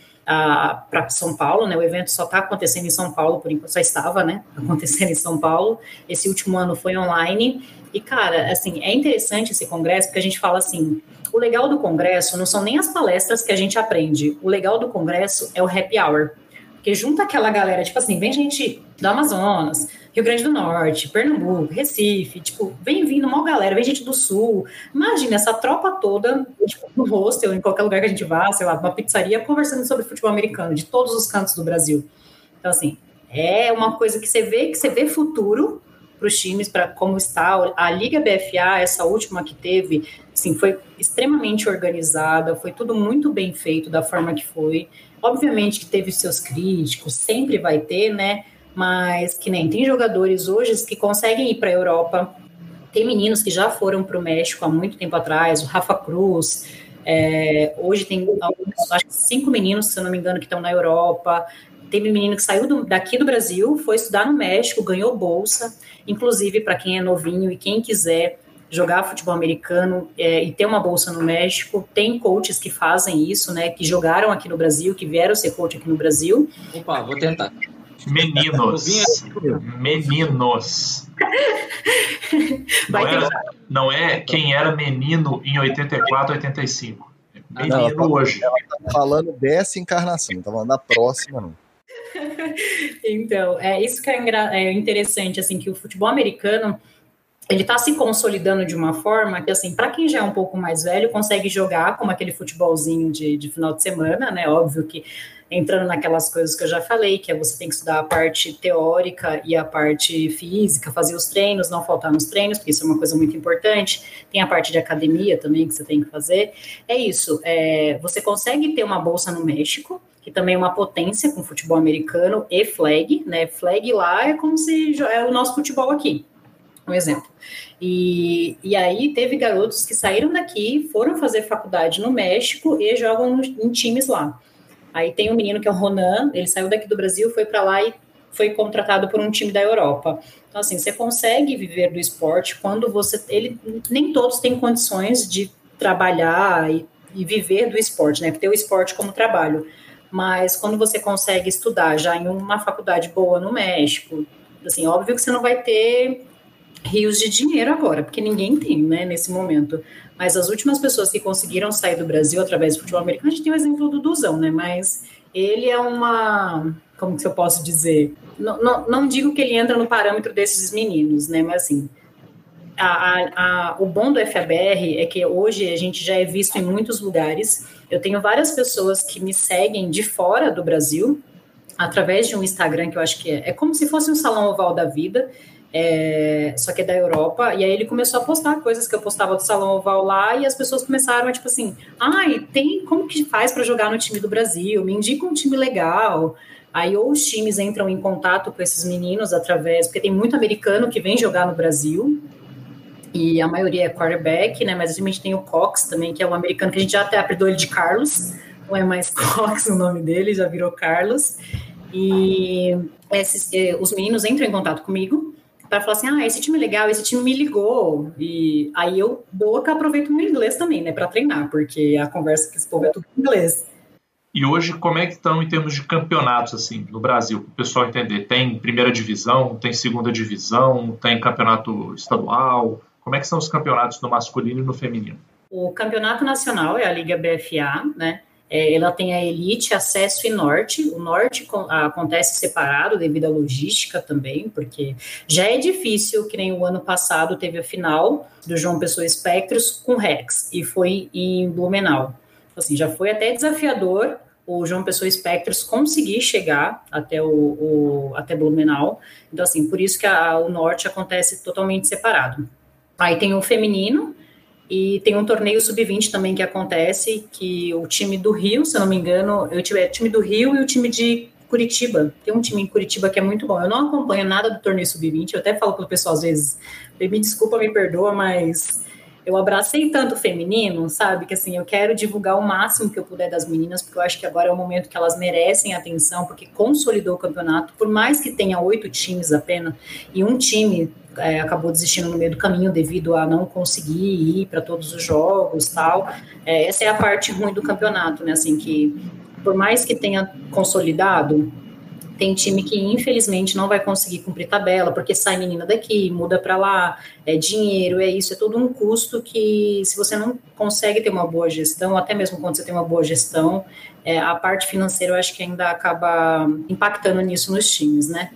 para São Paulo, né? O evento só está acontecendo em São Paulo, por enquanto só estava, né? Acontecendo em São Paulo. Esse último ano foi online. E, cara, assim, é interessante esse congresso, porque a gente fala assim: o legal do congresso não são nem as palestras que a gente aprende, o legal do congresso é o happy hour. Porque junta aquela galera, tipo assim, vem gente do Amazonas, Rio Grande do Norte, Pernambuco, Recife, tipo, vem vindo uma galera, vem gente do Sul. Imagina essa tropa toda, tipo, no hostel, em qualquer lugar que a gente vá, sei lá, numa pizzaria, conversando sobre futebol americano, de todos os cantos do Brasil. Então, assim, é uma coisa que você vê, que você vê futuro para os times, para como está a Liga BFA, essa última que teve, assim, foi extremamente organizada, foi tudo muito bem feito da forma que foi. Obviamente que teve seus críticos, sempre vai ter, né? Mas que nem tem jogadores hoje que conseguem ir para a Europa. Tem meninos que já foram para o México há muito tempo atrás, o Rafa Cruz. É, hoje tem alguns, acho que cinco meninos, se eu não me engano, que estão na Europa. Teve menino que saiu do, daqui do Brasil, foi estudar no México, ganhou bolsa. Inclusive, para quem é novinho e quem quiser jogar futebol americano é, e ter uma bolsa no México, tem coaches que fazem isso, né? Que jogaram aqui no Brasil, que vieram ser coach aqui no Brasil. Opa, vou tentar. Meninos. Meninos. Não, era, não é quem era menino em 84, 85. É menino não, hoje. Ela tá falando dessa encarnação, tá falando da próxima, não. Então, é isso que é, é interessante, assim, que o futebol americano ele está se consolidando de uma forma que, assim, para quem já é um pouco mais velho, consegue jogar como aquele futebolzinho de, de final de semana, né? Óbvio que entrando naquelas coisas que eu já falei, que é você tem que estudar a parte teórica e a parte física, fazer os treinos, não faltar nos treinos, porque isso é uma coisa muito importante. Tem a parte de academia também que você tem que fazer. É isso. É, você consegue ter uma bolsa no México, que também é uma potência com futebol americano e flag, né? Flag lá é como se é o nosso futebol aqui um exemplo. E, e aí teve garotos que saíram daqui, foram fazer faculdade no México e jogam em times lá. Aí tem um menino que é o Ronan, ele saiu daqui do Brasil, foi para lá e foi contratado por um time da Europa. Então, assim, você consegue viver do esporte quando você. Ele, nem todos têm condições de trabalhar e, e viver do esporte, né? Ter o esporte como trabalho. Mas quando você consegue estudar já em uma faculdade boa no México, assim, óbvio que você não vai ter rios de dinheiro agora, porque ninguém tem, né, nesse momento. Mas as últimas pessoas que conseguiram sair do Brasil através do futebol americano, a gente tem o exemplo do Duzão, né, mas ele é uma, como que eu posso dizer, não, não, não digo que ele entra no parâmetro desses meninos, né, mas assim, a, a, a, o bom do FABR é que hoje a gente já é visto em muitos lugares. Eu tenho várias pessoas que me seguem de fora do Brasil, através de um Instagram que eu acho que é, é como se fosse um salão oval da vida é, só que é da Europa, e aí ele começou a postar coisas que eu postava do Salão Oval lá, e as pessoas começaram a, tipo assim, ai, tem, como que faz para jogar no time do Brasil? Me indica um time legal. Aí ou os times entram em contato com esses meninos através, porque tem muito americano que vem jogar no Brasil, e a maioria é quarterback, né, mas a gente tem o Cox também, que é um americano que a gente já até apelidou ele de Carlos, não é mais Cox o nome dele, já virou Carlos, e esses, eh, os meninos entram em contato comigo, para falar assim, ah, esse time é legal, esse time me ligou. E aí eu boca aproveito o meu inglês também, né, para treinar, porque a conversa que esse povo é tudo em inglês. E hoje, como é que estão em termos de campeonatos, assim, no Brasil, para o pessoal entender? Tem primeira divisão, tem segunda divisão, tem campeonato estadual? Como é que são os campeonatos no masculino e no feminino? O campeonato nacional é a Liga BFA, né? É, ela tem a Elite, Acesso e Norte. O Norte acontece separado devido à logística também, porque já é difícil, que nem o ano passado teve a final do João Pessoa Espectros com Rex, e foi em Blumenau. Assim, já foi até desafiador o João Pessoa Espectros conseguir chegar até o, o, até Blumenau. Então, assim, por isso que a, o Norte acontece totalmente separado. Aí tem o feminino, e tem um torneio sub-20 também que acontece, que o time do Rio, se eu não me engano, eu tive o time do Rio e o time de Curitiba. Tem um time em Curitiba que é muito bom. Eu não acompanho nada do torneio sub-20, eu até falo para o pessoal às vezes, me desculpa, me perdoa, mas eu abracei tanto o feminino, sabe? Que assim, eu quero divulgar o máximo que eu puder das meninas, porque eu acho que agora é o momento que elas merecem atenção, porque consolidou o campeonato, por mais que tenha oito times apenas, e um time é, acabou desistindo no meio do caminho devido a não conseguir ir para todos os jogos tal. É, essa é a parte ruim do campeonato, né? Assim, que por mais que tenha consolidado, tem time que infelizmente não vai conseguir cumprir tabela, porque sai menina daqui, muda para lá, é dinheiro, é isso, é todo um custo que se você não consegue ter uma boa gestão, até mesmo quando você tem uma boa gestão, é, a parte financeira eu acho que ainda acaba impactando nisso nos times, né?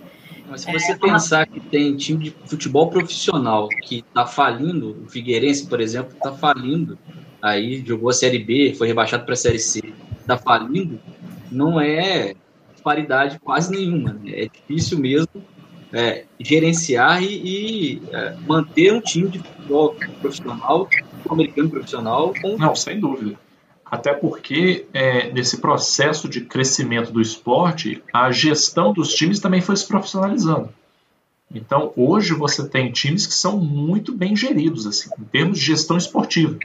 Mas se você é, pensar que tem time de futebol profissional que está falindo, o Figueirense, por exemplo, está falindo, aí jogou a Série B, foi rebaixado para a Série C, está falindo, não é paridade quase nenhuma. Né? É difícil mesmo é, gerenciar e, e é, manter um time de futebol profissional, americano profissional. Com... Não, sem dúvida. Até porque, é, nesse processo de crescimento do esporte, a gestão dos times também foi se profissionalizando. Então, hoje você tem times que são muito bem geridos, assim, em termos de gestão esportiva.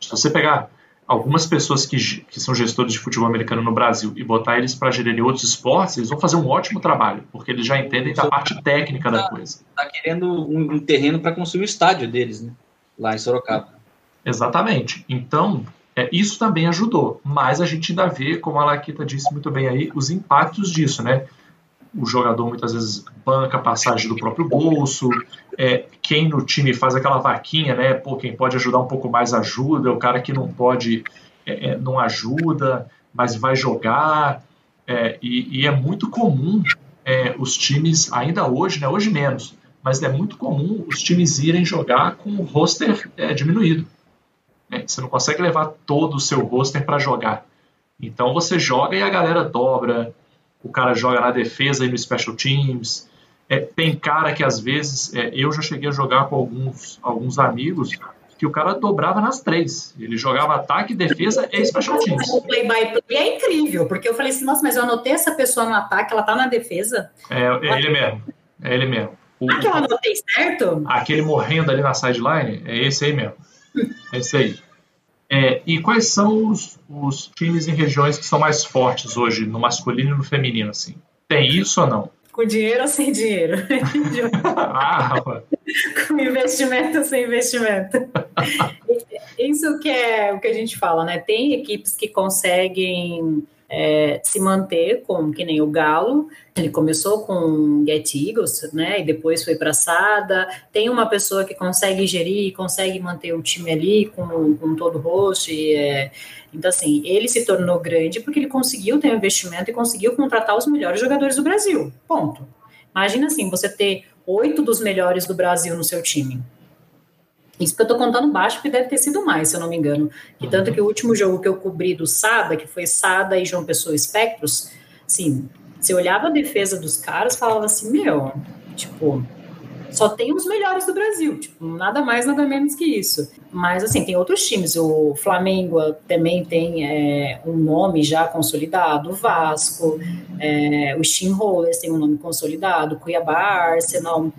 Se você pegar algumas pessoas que, que são gestores de futebol americano no Brasil e botar eles para gerir outros esportes, eles vão fazer um ótimo trabalho, porque eles já entendem da parte técnica da coisa. Está querendo um, um terreno para construir o estádio deles, né? Lá em Sorocaba. Exatamente. Então, é, isso também ajudou, mas a gente ainda vê, como a Laquita disse muito bem aí, os impactos disso, né? O jogador muitas vezes banca passagem do próprio bolso, é, quem no time faz aquela vaquinha, né? Pô, quem pode ajudar um pouco mais ajuda, o cara que não pode é, é não ajuda, mas vai jogar. É, e, e, é muito comum é, os times, ainda hoje, né? Hoje menos, mas é muito comum os times irem jogar com o roster diminuído. Né? Você não consegue levar todo o seu roster para jogar. Então você joga e a galera dobra, o cara joga na defesa e no special teams. É, tem cara que às vezes, é, eu já cheguei a jogar com alguns, alguns amigos que o cara dobrava nas três. Ele jogava ataque, defesa e special teams. O play by play é incrível, porque eu falei assim, nossa, mas eu anotei essa pessoa no ataque, ela tá na defesa. É, é ele mesmo. É ele mesmo. O, ah, que eu anotei certo? Aquele morrendo ali na sideline, é esse aí mesmo. É esse aí. É, e quais são os, os, times em regiões que são mais fortes hoje, no masculino e no feminino, assim? Tem isso ou não? Com dinheiro ou sem dinheiro? ah, Com investimento ou sem investimento? Isso que é o que a gente fala, né? Tem equipes que conseguem é, se manter com que nem o Galo. Ele começou com Get Eagles, né? E depois foi para Sada. Tem uma pessoa que consegue gerir, consegue manter o time ali com, com todo o rosto. É, então, assim, ele se tornou grande porque ele conseguiu ter um investimento e conseguiu contratar os melhores jogadores do Brasil. Ponto. Imagina assim, você ter oito dos melhores do Brasil no seu time. Isso que eu tô contando baixo, porque deve ter sido mais, se eu não me engano. E tanto que o último jogo que eu cobri do Sada, que foi Sada e João Pessoa Espectros, assim, você olhava a defesa dos caras falava assim, meu, tipo, só tem os melhores do Brasil, tipo, nada mais, nada menos que isso. Mas, assim, tem outros times, o Flamengo também tem é, um nome já consolidado, o Vasco, é, o Steamrollers tem um nome consolidado, Cuiabá, Arsenal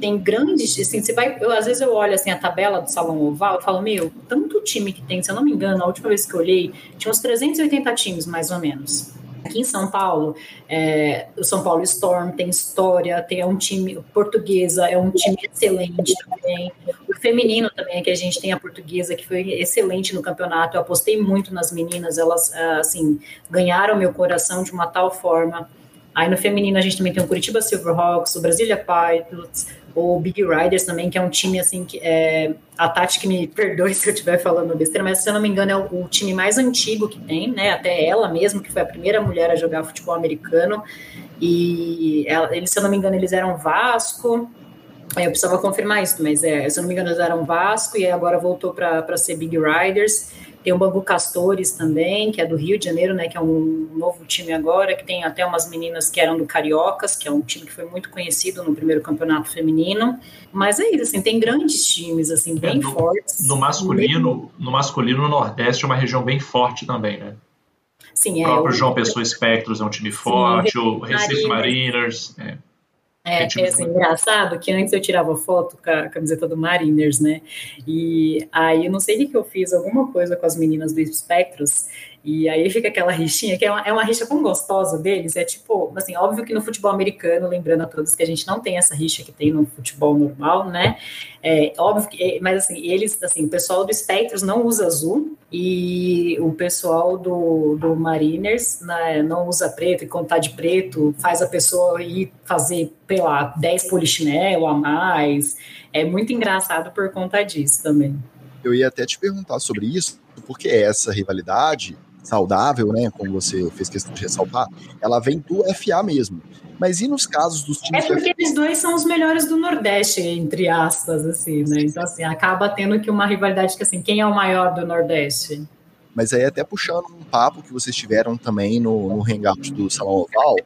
tem grandes, assim, você vai, eu, às vezes eu olho assim a tabela do Salão Oval, eu falo, meu, tanto time que tem, se eu não me engano, a última vez que eu olhei, tinha uns 380 times, mais ou menos. Aqui em São Paulo, é, o São Paulo Storm tem história, tem é um time portuguesa, é um time excelente também. O feminino também, que a gente tem a portuguesa, que foi excelente no campeonato. Eu apostei muito nas meninas, elas, assim, ganharam meu coração de uma tal forma Aí no feminino a gente também tem o Curitiba Silverhawks, o Brasília Pirates, o Big Riders também, que é um time assim que é, a Tati que me perdoe se eu estiver falando besteira, mas se eu não me engano é o, o, time mais antigo que tem, né? Até ela mesmo, que foi a primeira mulher a jogar futebol americano. E ela, eles, se eu não me engano, eles eram Vasco. Eu precisava confirmar isso, mas é, se eu não me engano, eles eram Vasco e agora voltou para ser Big Riders. Tem o Bangu Castores também, que é do Rio de Janeiro, né? Que é um novo time agora, que tem até umas meninas que eram do Cariocas, que é um time que foi muito conhecido no primeiro campeonato feminino. Mas é isso, assim, tem grandes times, assim, bem é, no, fortes. No masculino, no masculino, no Nordeste é uma região bem forte também, né? Sim, é. O próprio o, João Pessoa Espectros é um time forte, sim, o Recife Mariners. É. É, é assim, engraçado que antes eu tirava foto com a camiseta do Mariners, né? E aí eu não sei o que eu fiz, alguma coisa com as meninas do Spectros, e aí fica aquela rixinha, que é uma, é uma rixa tão gostosa deles. É tipo, assim, óbvio que no futebol americano, lembrando a todos que a gente não tem essa rixa que tem no futebol normal, né? É óbvio que, é, mas assim, eles, assim, o pessoal do Spectros não usa azul e o pessoal do, do Mariners né, não usa preto e contar de preto faz a pessoa ir fazer, sei lá, 10 polichinelo a mais. É muito engraçado por conta disso também. Eu ia até te perguntar sobre isso, porque essa rivalidade saudável, né, como você fez questão de ressaltar, ela vem do FA mesmo. Mas e nos casos dos times... É porque eles dois são os melhores do Nordeste, entre aspas, assim, né? Então, assim, acaba tendo que uma rivalidade que, assim, quem é o maior do Nordeste? Mas aí até puxando um papo que vocês tiveram também no, no Hangout do Salão Oval,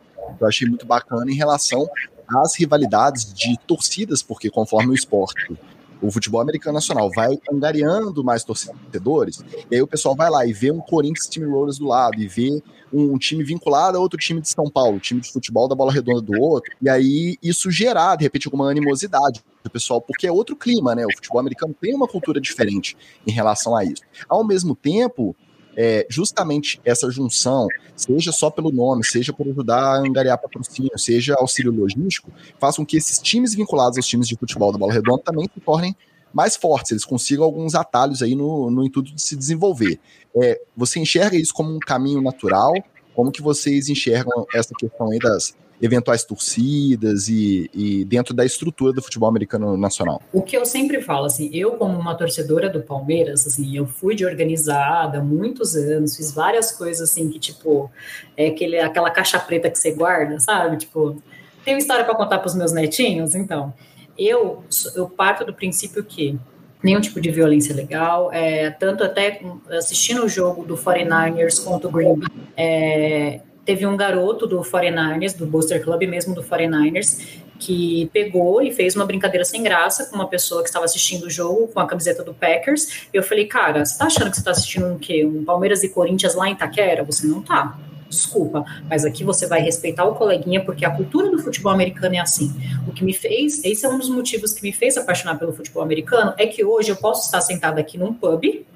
eu achei muito bacana em relação às rivalidades de torcidas, porque conforme o esporte o futebol americano nacional vai angariando mais torcedores, e aí o pessoal vai lá e vê um Corinthians Steamrollers do lado, e vê um time vinculado a outro time de São Paulo, time de futebol da bola redonda do outro, e aí isso gerar, de repente, alguma animosidade do pessoal, porque é outro clima, né? O futebol americano tem uma cultura diferente em relação a isso. Ao mesmo tempo, é, justamente essa junção, seja só pelo nome, seja por ajudar a angariar patrocínio, seja auxílio logístico, façam que esses times vinculados aos times de futebol da bola redonda também se tornem mais fortes, eles consigam alguns atalhos aí no, no intuito de se desenvolver. É, você enxerga isso como um caminho natural? Como que vocês enxergam essa questão aí das eventuais torcidas e, e, dentro da estrutura do futebol americano nacional? O que eu sempre falo, assim, eu como uma torcedora do Palmeiras, assim, eu fui de organizada muitos anos, fiz várias coisas assim que, tipo, é aquele, aquela caixa preta que você guarda, sabe? Tipo, tem história para contar para os meus netinhos, então. Eu, eu parto do princípio que nenhum tipo de violência legal, é, tanto até assistindo o jogo do 49ers contra o Green Bay, é, teve um garoto do 49ers, do Booster Club mesmo do 49ers, que pegou e fez uma brincadeira sem graça com uma pessoa que estava assistindo o jogo com a camiseta do Packers. Eu falei, cara, você tá achando que você tá assistindo um quê? Um Palmeiras e Corinthians lá em Itaquera? Você não tá. Desculpa, mas aqui você vai respeitar o coleguinha, porque a cultura do futebol americano é assim. O que me fez, esse é um dos motivos que me fez apaixonar pelo futebol americano, é que hoje eu posso estar sentada aqui num pub,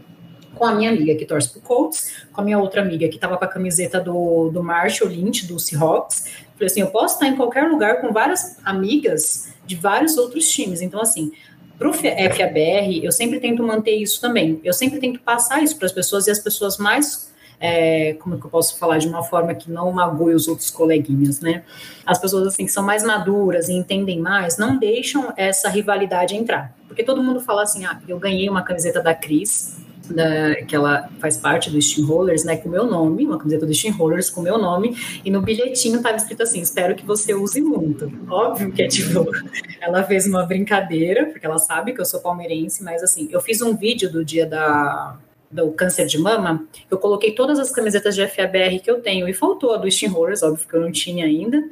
com a minha amiga que torce pro Colts, com a minha outra amiga que estava com a camiseta do, do Marshall Lynch, do Seahawks. Falei assim, eu posso estar em qualquer lugar com várias amigas de vários outros times. Então, assim, para o FABR, eu sempre tento manter isso também. Eu sempre tento passar isso para as pessoas e as pessoas mais é, como que eu posso falar de uma forma que não magoe os outros coleguinhas, né? As pessoas assim que são mais maduras e entendem mais, não deixam essa rivalidade entrar, porque todo mundo fala assim, ah, eu ganhei uma camiseta da Cris, da, que ela faz parte do Steamrollers, né, com o meu nome, uma camiseta do Steamrollers com o meu nome, e no bilhetinho estava escrito assim, espero que você use muito. Óbvio que é tipo, ela fez uma brincadeira, porque ela sabe que eu sou palmeirense, mas assim, eu fiz um vídeo do dia da do câncer de mama, eu coloquei todas as camisetas de FABR que eu tenho, e faltou a do Steamrollers, óbvio que eu não tinha ainda,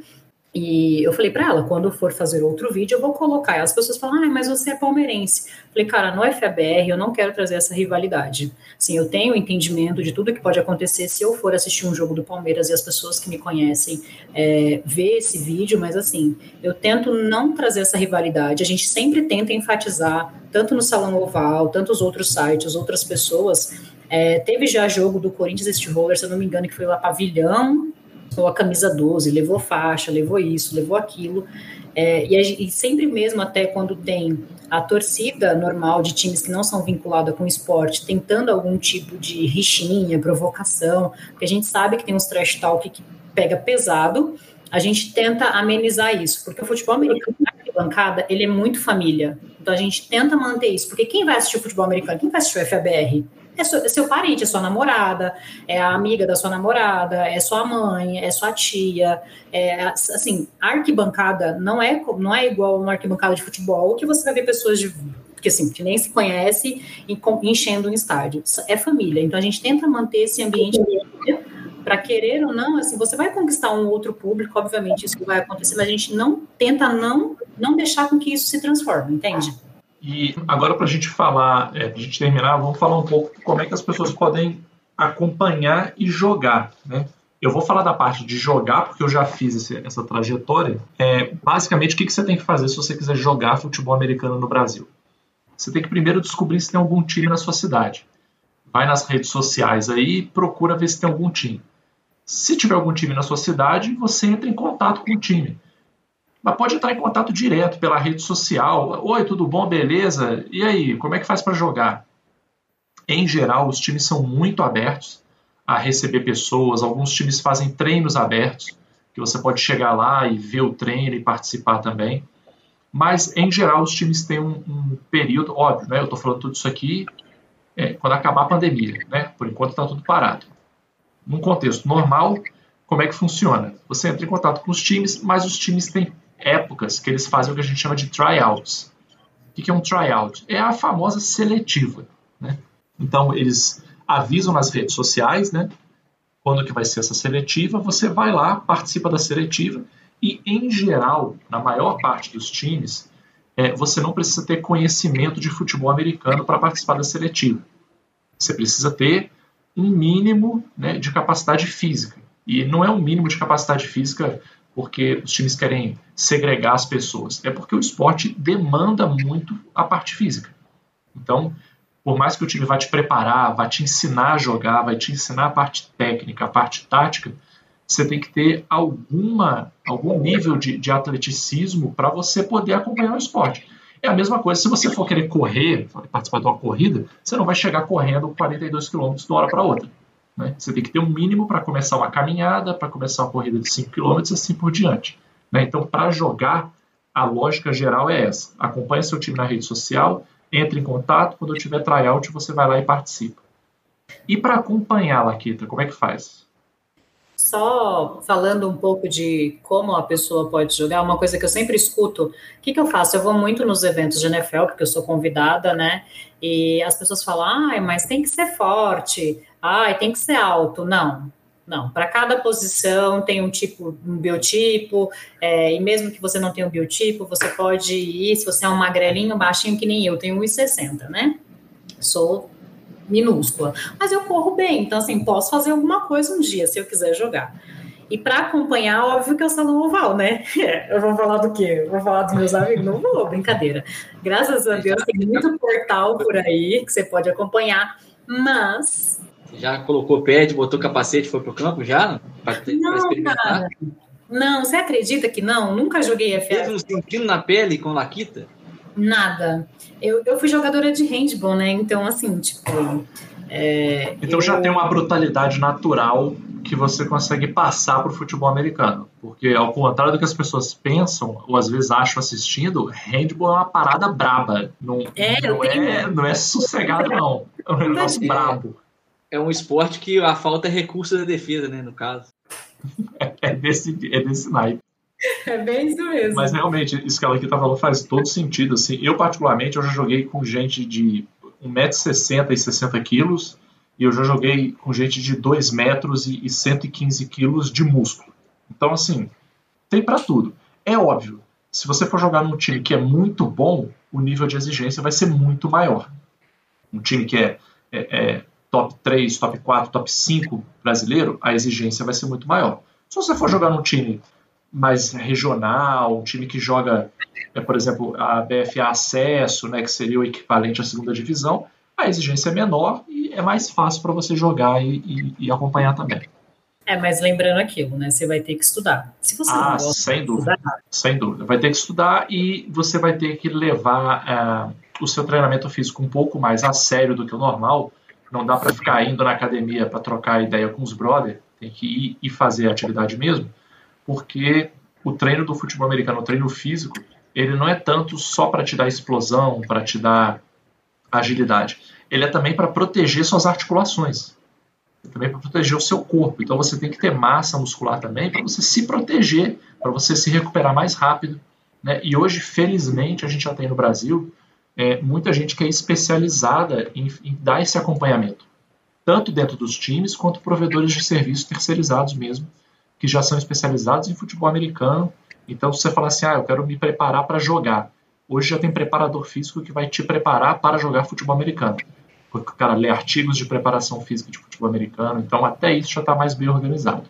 e eu falei para ela, quando for fazer outro vídeo, eu vou colocar. E as pessoas falam, ah, mas você é palmeirense. Falei, cara, no FABR eu não quero trazer essa rivalidade. Sim, eu tenho entendimento de tudo que pode acontecer se eu for assistir um jogo do Palmeiras e as pessoas que me conhecem é, ver esse vídeo, mas assim, eu tento não trazer essa rivalidade. A gente sempre tenta enfatizar, tanto no Salão Oval, tanto os outros sites, outras pessoas. É, teve já jogo do Corinthians Steelers, se eu não me engano, que foi lá Pavilhão, ou a camisa 12, levou faixa, levou isso, levou aquilo. É, e, e, sempre mesmo, até quando tem a torcida normal de times que não são vinculados com esporte, tentando algum tipo de rixinha, provocação, porque a gente sabe que tem uns trash talk que pega pesado, a gente tenta amenizar isso, porque o futebol americano, na bancada, ele é muito família. Então a gente tenta manter isso, porque quem vai assistir futebol americano, quem vai assistir o FABR? É, seu, é seu parente, é sua namorada, é a amiga da sua namorada, é sua mãe, é sua tia. É, assim, arquibancada não é, não é igual uma arquibancada de futebol, que você vai ver pessoas de que assim, que nem se conhece enchendo um estádio. É família. Então a gente tenta manter esse ambiente para querer ou não, assim, você vai conquistar um outro público, obviamente isso vai acontecer, mas a gente não tenta não não deixar com que isso se transforme, entende? E agora, para a gente falar, é, para a gente terminar, vamos falar um pouco como é que as pessoas podem acompanhar e jogar, né? Eu vou falar da parte de jogar, porque eu já fiz esse, essa trajetória. É, basicamente, o que, que você tem que fazer se você quiser jogar futebol americano no Brasil? Você tem que primeiro descobrir se tem algum time na sua cidade. Vai nas redes sociais aí e procura ver se tem algum time. Se tiver algum time na sua cidade, você entra em contato com o time mas pode entrar em contato direto pela rede social. Oi, tudo bom? Beleza? E aí, como é que faz para jogar? Em geral, os times são muito abertos a receber pessoas. Alguns times fazem treinos abertos, que você pode chegar lá e ver o treino e participar também. Mas, em geral, os times têm um, um período, óbvio, né? Eu estou falando tudo isso aqui é, quando acabar a pandemia, né? Por enquanto está tudo parado. Num contexto normal, como é que funciona? Você entra em contato com os times, mas os times têm épocas que eles fazem o que a gente chama de tryouts. O que é um tryout? É a famosa seletiva. Né? Então, eles avisam nas redes sociais né, quando que vai ser essa seletiva, você vai lá, participa da seletiva e, em geral, na maior parte dos times, é, você não precisa ter conhecimento de futebol americano para participar da seletiva. Você precisa ter um mínimo né, de capacidade física. E não é um mínimo de capacidade física porque os times querem segregar as pessoas. É porque o esporte demanda muito a parte física. Então, por mais que o time vá te preparar, vá te ensinar a jogar, vai te ensinar a parte técnica, a parte tática, você tem que ter alguma, algum nível de, de atleticismo para você poder acompanhar o esporte. É a mesma coisa se você for querer correr, participar de uma corrida, você não vai chegar correndo 42 km de uma hora para outra. Né? Você tem que ter um mínimo para começar uma caminhada, para começar uma corrida de 5 km e assim por diante. Né? Então, para jogar, a lógica geral é essa. Acompanhe seu time na rede social, entre em contato, quando eu tiver tryout, você vai lá e participa. E para acompanhar, Laquita, como é que faz? Só falando um pouco de como a pessoa pode jogar, uma coisa que eu sempre escuto, o que, que eu faço? Eu vou muito nos eventos de NFL, porque eu sou convidada, né? E as pessoas falam, ah, mas tem que ser forte, ah, tem que ser alto. Não, não. Para cada posição tem um tipo, um biotipo, é, e mesmo que você não tenha um biotipo, você pode ir, se você é um magrelinho, baixinho que nem eu, tenho 1,60, né? Sou minúscula. Mas eu corro bem, então assim, posso fazer alguma coisa um dia, se eu quiser jogar. E para acompanhar, óbvio que é o salão oval, né? Eu vou falar do quê? Eu vou falar dos meus amigos? Não vou, brincadeira. Graças a Deus tem muito portal por aí que você pode acompanhar, mas já colocou pad, botou capacete, foi pro campo já? Pra, não, experimentar? Cara. Não, você acredita que não? Nunca joguei FF. Teve um sentindo na pele com laquita? Nada. Eu, eu fui jogadora de handball, né? Então, assim, tipo. É, então eu... já tem uma brutalidade natural que você consegue passar para o futebol americano. Porque, ao contrário do que as pessoas pensam, ou às vezes acham assistindo, handball é uma parada braba. Não é, não, é, não é sossegado, não. É um negócio brabo é um esporte que a falta é recurso da defesa, né, no caso. É desse, é desse naipe. É bem isso mesmo. Mas realmente, isso que ela aqui tá falando faz todo sentido. Assim. Eu, particularmente, eu já joguei com gente de 1,60m e 60 quilos, e eu já joguei com gente de 2 metros e 115 quilos de músculo. Então, assim, tem para tudo. É óbvio, se você for jogar num time que é muito bom, o nível de exigência vai ser muito maior. Um time que é, é, é top 3, top 4, top 5 brasileiro, a exigência vai ser muito maior. Se você for jogar num time mais regional, um time que joga, é, por exemplo, a BFA Acesso, né, que seria o equivalente à segunda divisão, a exigência é menor e é mais fácil para você jogar e, e, e, acompanhar também. É, mas lembrando aquilo, né? Você vai ter que estudar. Se você ah, sem dúvida, estudar... sem dúvida. Vai ter que estudar e você vai ter que levar uh, o seu treinamento físico um pouco mais a sério do que o normal, não dá para ficar indo na academia para trocar ideia com os brothers, tem que ir e fazer a atividade mesmo, porque o treino do futebol americano, o treino físico, ele não é tanto só para te dar explosão, para te dar agilidade. Ele é também para proteger suas articulações. Também para proteger o seu corpo. Então você tem que ter massa muscular também para você se proteger, para você se recuperar mais rápido. Né? E hoje, felizmente, a gente já tem no Brasil é, muita gente que é especializada em, em dar esse acompanhamento, tanto dentro dos times quanto provedores de serviços terceirizados mesmo, que já são especializados em futebol americano. Então, se você falar assim, ah, eu quero me preparar para jogar, hoje já tem preparador físico que vai te preparar para jogar futebol americano. Porque o cara lê artigos de preparação física de futebol americano, então até isso já está mais bem organizado.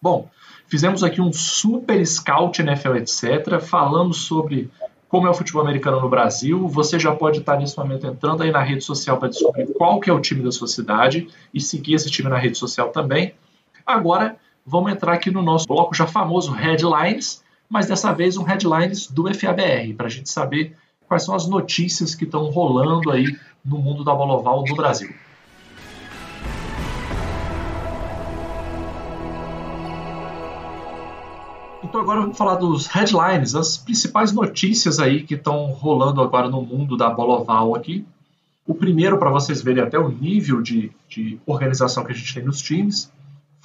Bom, fizemos aqui um super scout NFL, etc. Falamos sobre como é o futebol americano no Brasil. Você já pode estar nesse momento entrando aí na rede social para descobrir qual que é o time da sua cidade e seguir esse time na rede social também. Agora, vamos entrar aqui no nosso bloco já famoso Headlines, mas dessa vez um Headlines do FABR, para a gente saber quais são as notícias que estão rolando aí no mundo da bola oval do Brasil. Então agora vamos falar dos headlines, as principais notícias aí que estão rolando agora no mundo da bola oval aqui. O primeiro, para vocês verem até o nível de, de organização que a gente tem nos times,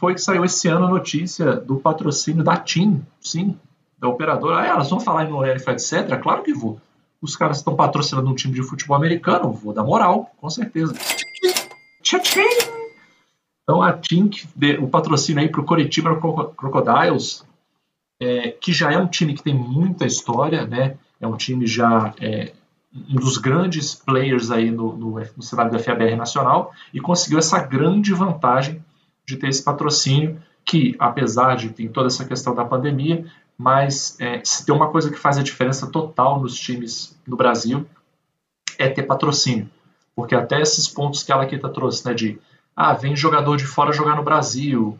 foi que saiu esse ano a notícia do patrocínio da TIM, sim, da operadora. Ah, elas vão falar no NFL, etc? Claro que vou. Os caras estão patrocinando um time de futebol americano, vou dar moral, com certeza. Então a TIM, o patrocínio aí para o Coritiba Crocodiles, é, que já é um time que tem muita história, né? É um time já é, um dos grandes players aí no, no, no cenário da FABR nacional e conseguiu essa grande vantagem de ter esse patrocínio que, apesar de ter toda essa questão da pandemia, mas é, se tem uma coisa que faz a diferença total nos times no Brasil é ter patrocínio. Porque até esses pontos que a Laqueta trouxe, né, de ah, vem jogador de fora jogar no Brasil,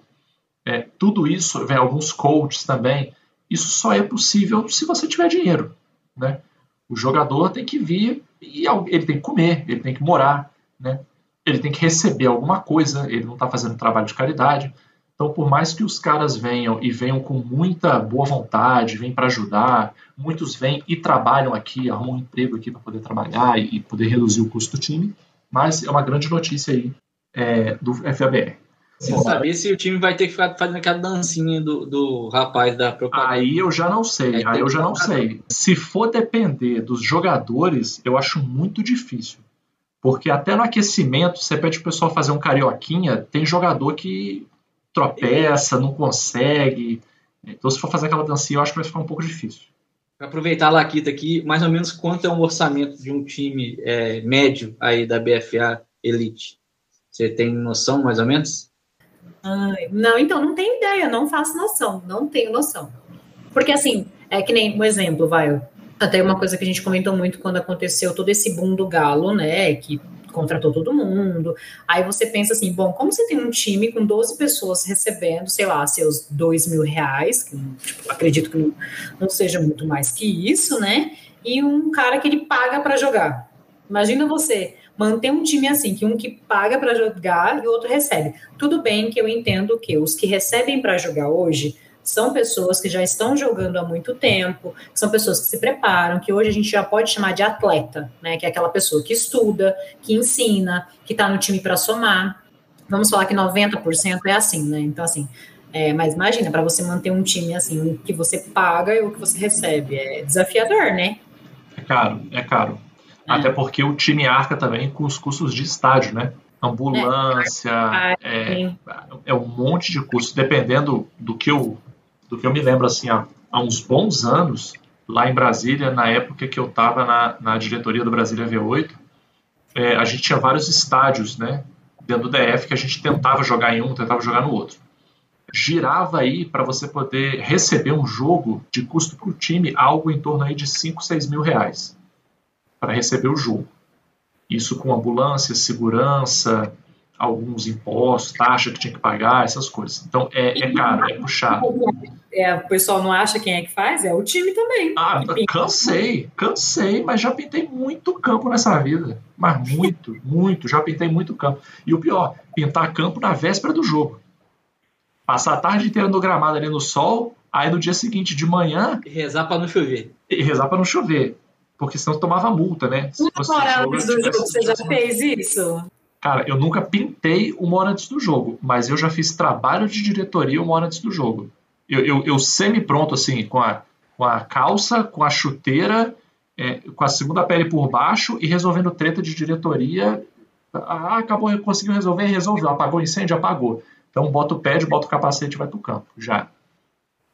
é, tudo isso, vem alguns coaches também, isso só é possível se você tiver dinheiro. Né? O jogador tem que vir e ele tem que comer, ele tem que morar, né? Ele tem que receber alguma coisa, ele não está fazendo trabalho de caridade. Então, por mais que os caras venham e venham com muita boa vontade, vêm para ajudar, muitos vêm e trabalham aqui, arrumam um emprego aqui para poder trabalhar e poder reduzir o custo do time, mas é uma grande notícia aí é, do FABR. Sem saber se o time vai ter que ficar fazendo aquela dancinha do, do rapaz da propaganda. Aí eu já não sei, aí eu já não sei. Se for depender dos jogadores, eu acho muito difícil. Porque até no aquecimento, você pede o pessoal fazer um carioquinha, tem jogador que tropeça, não consegue. Então, se for fazer aquela dancinha, eu acho que vai ficar um pouco difícil. Para aproveitar a Laquita aqui, mais ou menos quanto é um orçamento de um time é, médio aí da BFA Elite? Você tem noção, mais ou menos? Ai, não, então, não tenho ideia, não faço noção, não tenho noção. Porque, assim, é que nem um exemplo, vai. Até uma coisa que a gente comentou muito quando aconteceu todo esse boom do Galo, né? Que contratou todo mundo. Aí você pensa assim, bom, como você tem um time com 12 pessoas recebendo, sei lá, seus 2 mil reais, que tipo, acredito que não, não seja muito mais que isso, né? E um cara que ele paga para jogar. Imagina você manter um time assim, que um que paga para jogar e o outro recebe. Tudo bem que eu entendo que os que recebem para jogar hoje são pessoas que já estão jogando há muito tempo, são pessoas que se preparam, que hoje a gente já pode chamar de atleta, né? Que é aquela pessoa que estuda, que ensina, que está no time para somar. Vamos falar que 90% é assim, né? Então, assim, é, mas imagina, para você manter um time assim, o que você paga e o que você recebe, é desafiador, né? É caro, é caro. É. Até porque o time arca também com os custos de estádio, né? Ambulância, é, é, é um monte de custos, dependendo do que eu, do que eu me lembro, assim, há, há uns bons anos, lá em Brasília, na época que eu estava na, na diretoria do Brasília V8, é, a gente tinha vários estádios, né? Dentro do DF que a gente tentava jogar em um, tentava jogar no outro. Girava aí para você poder receber um jogo de custo para o time algo em torno aí de 5, 6 mil reais para receber o jogo. Isso com ambulância, segurança, alguns impostos, taxa que tinha que pagar, essas coisas. Então é, é caro, é puxado. É, o pessoal não acha quem é que faz? É o time também. Ah, cansei, cansei, mas já pintei muito campo nessa vida. Mas muito, muito, já pintei muito campo. E o pior, pintar campo na véspera do jogo. Passar a tarde inteira no gramado ali no sol, aí no dia seguinte de manhã. E rezar para não chover. E rezar para não chover. Porque senão tomava multa, né? Se fosse hora antes do jogo, você já fez isso? Cara, eu nunca pintei uma hora antes do jogo, mas eu já fiz trabalho de diretoria uma hora antes do jogo. Eu, eu, eu semi-pronto, assim, com a, com a calça, com a chuteira, é, com a segunda pele por baixo e resolvendo treta de diretoria. Ah, acabou, conseguiu resolver, resolveu. Apagou o incêndio, apagou. Então bota o pad, bota o capacete e vai para o campo, já.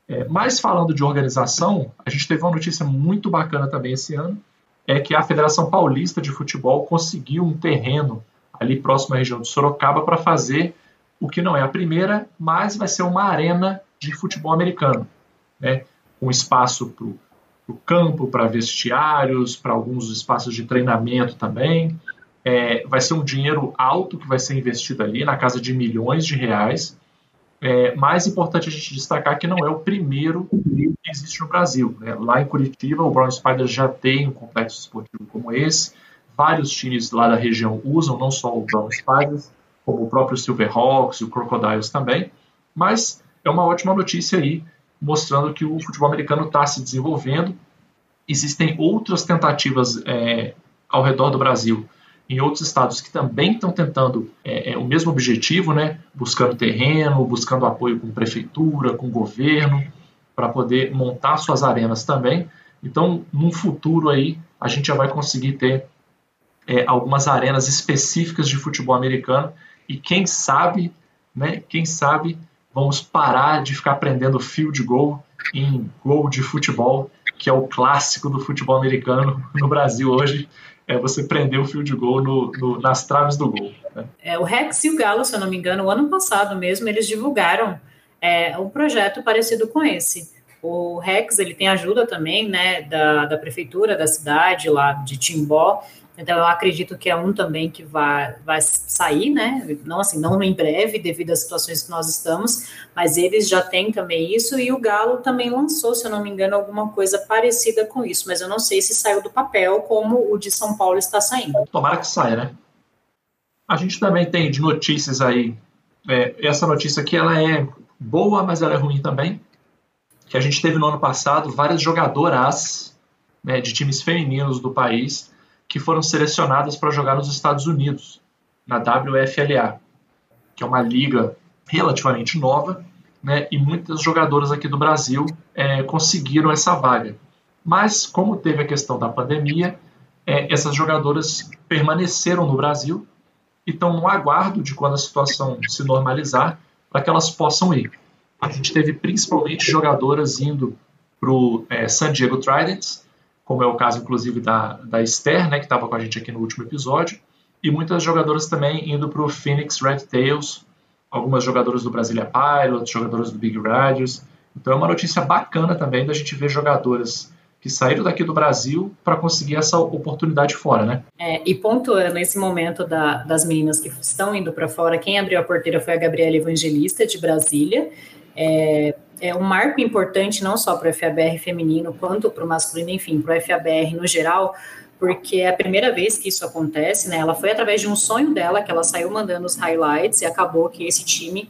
É, mas falando de organização, a gente teve uma notícia muito bacana também esse ano, é que a Federação Paulista de Futebol conseguiu um terreno ali próximo à região de Sorocaba para fazer o que não é a primeira, mas vai ser uma arena de futebol americano, né? um espaço para o campo, para vestiários, para alguns espaços de treinamento também. É, vai ser um dinheiro alto que vai ser investido ali, na casa de milhões de reais. É, mais importante a gente destacar que não é o primeiro que existe no Brasil. Né? Lá em Curitiba, o Brown Spiders já tem um complexo esportivo como esse. Vários times lá da região usam, não só o Brown Spiders, como o próprio Silverhawks e o Crocodiles também. Mas é uma ótima notícia aí, mostrando que o futebol americano está se desenvolvendo. Existem outras tentativas é, ao redor do Brasil em outros estados que também estão tentando é, é, o mesmo objetivo, né? buscando terreno, buscando apoio com prefeitura, com governo, para poder montar suas arenas também. Então, num futuro aí, a gente já vai conseguir ter é, algumas arenas específicas de futebol americano e quem sabe, né? Quem sabe vamos parar de ficar aprendendo field goal em gol de futebol, que é o clássico do futebol americano no Brasil hoje é você prender o fio de gol no, no, nas traves do gol. Né? É, o Rex e o Galo, se eu não me engano, o ano passado mesmo, eles divulgaram é, um projeto parecido com esse. O Rex, ele tem ajuda também, né, da, da prefeitura da cidade, lá de Timbó, então, eu acredito que é um também que vai, vai sair, né? Não assim, não em breve, devido às situações que nós estamos, mas eles já têm também isso, e o Galo também lançou, se eu não me engano, alguma coisa parecida com isso, mas eu não sei se saiu do papel como o de São Paulo está saindo. Tomara que saia, né? A gente também tem de notícias aí. É, essa notícia aqui ela é boa, mas ela é ruim também. Que a gente teve no ano passado várias jogadoras né, de times femininos do país que foram selecionadas para jogar nos Estados Unidos, na WFLA, que é uma liga relativamente nova, né, e muitas jogadoras aqui do Brasil é, conseguiram essa vaga. Mas, como teve a questão da pandemia, é, essas jogadoras permaneceram no Brasil e estão no aguardo de quando a situação se normalizar para que elas possam ir. A gente teve principalmente jogadoras indo para o é, San Diego Tridents, como é o caso, inclusive, da, da Esther, né, que estava com a gente aqui no último episódio, e muitas jogadoras também indo para o Phoenix Red Tails, algumas jogadoras do Brasilia Pilots, jogadoras do Big Riders. Então é uma notícia bacana também da gente ver jogadoras que saíram daqui do Brasil para conseguir essa oportunidade fora, né? É, e pontuando nesse momento da, das meninas que estão indo para fora, quem abriu a porteira foi a Gabriela Evangelista, de Brasília. É, é um marco importante não só para o FABR feminino, quanto para o masculino, enfim, para o FABR no geral, porque é a primeira vez que isso acontece, né? Ela foi através de um sonho dela que ela saiu mandando os highlights e acabou que esse time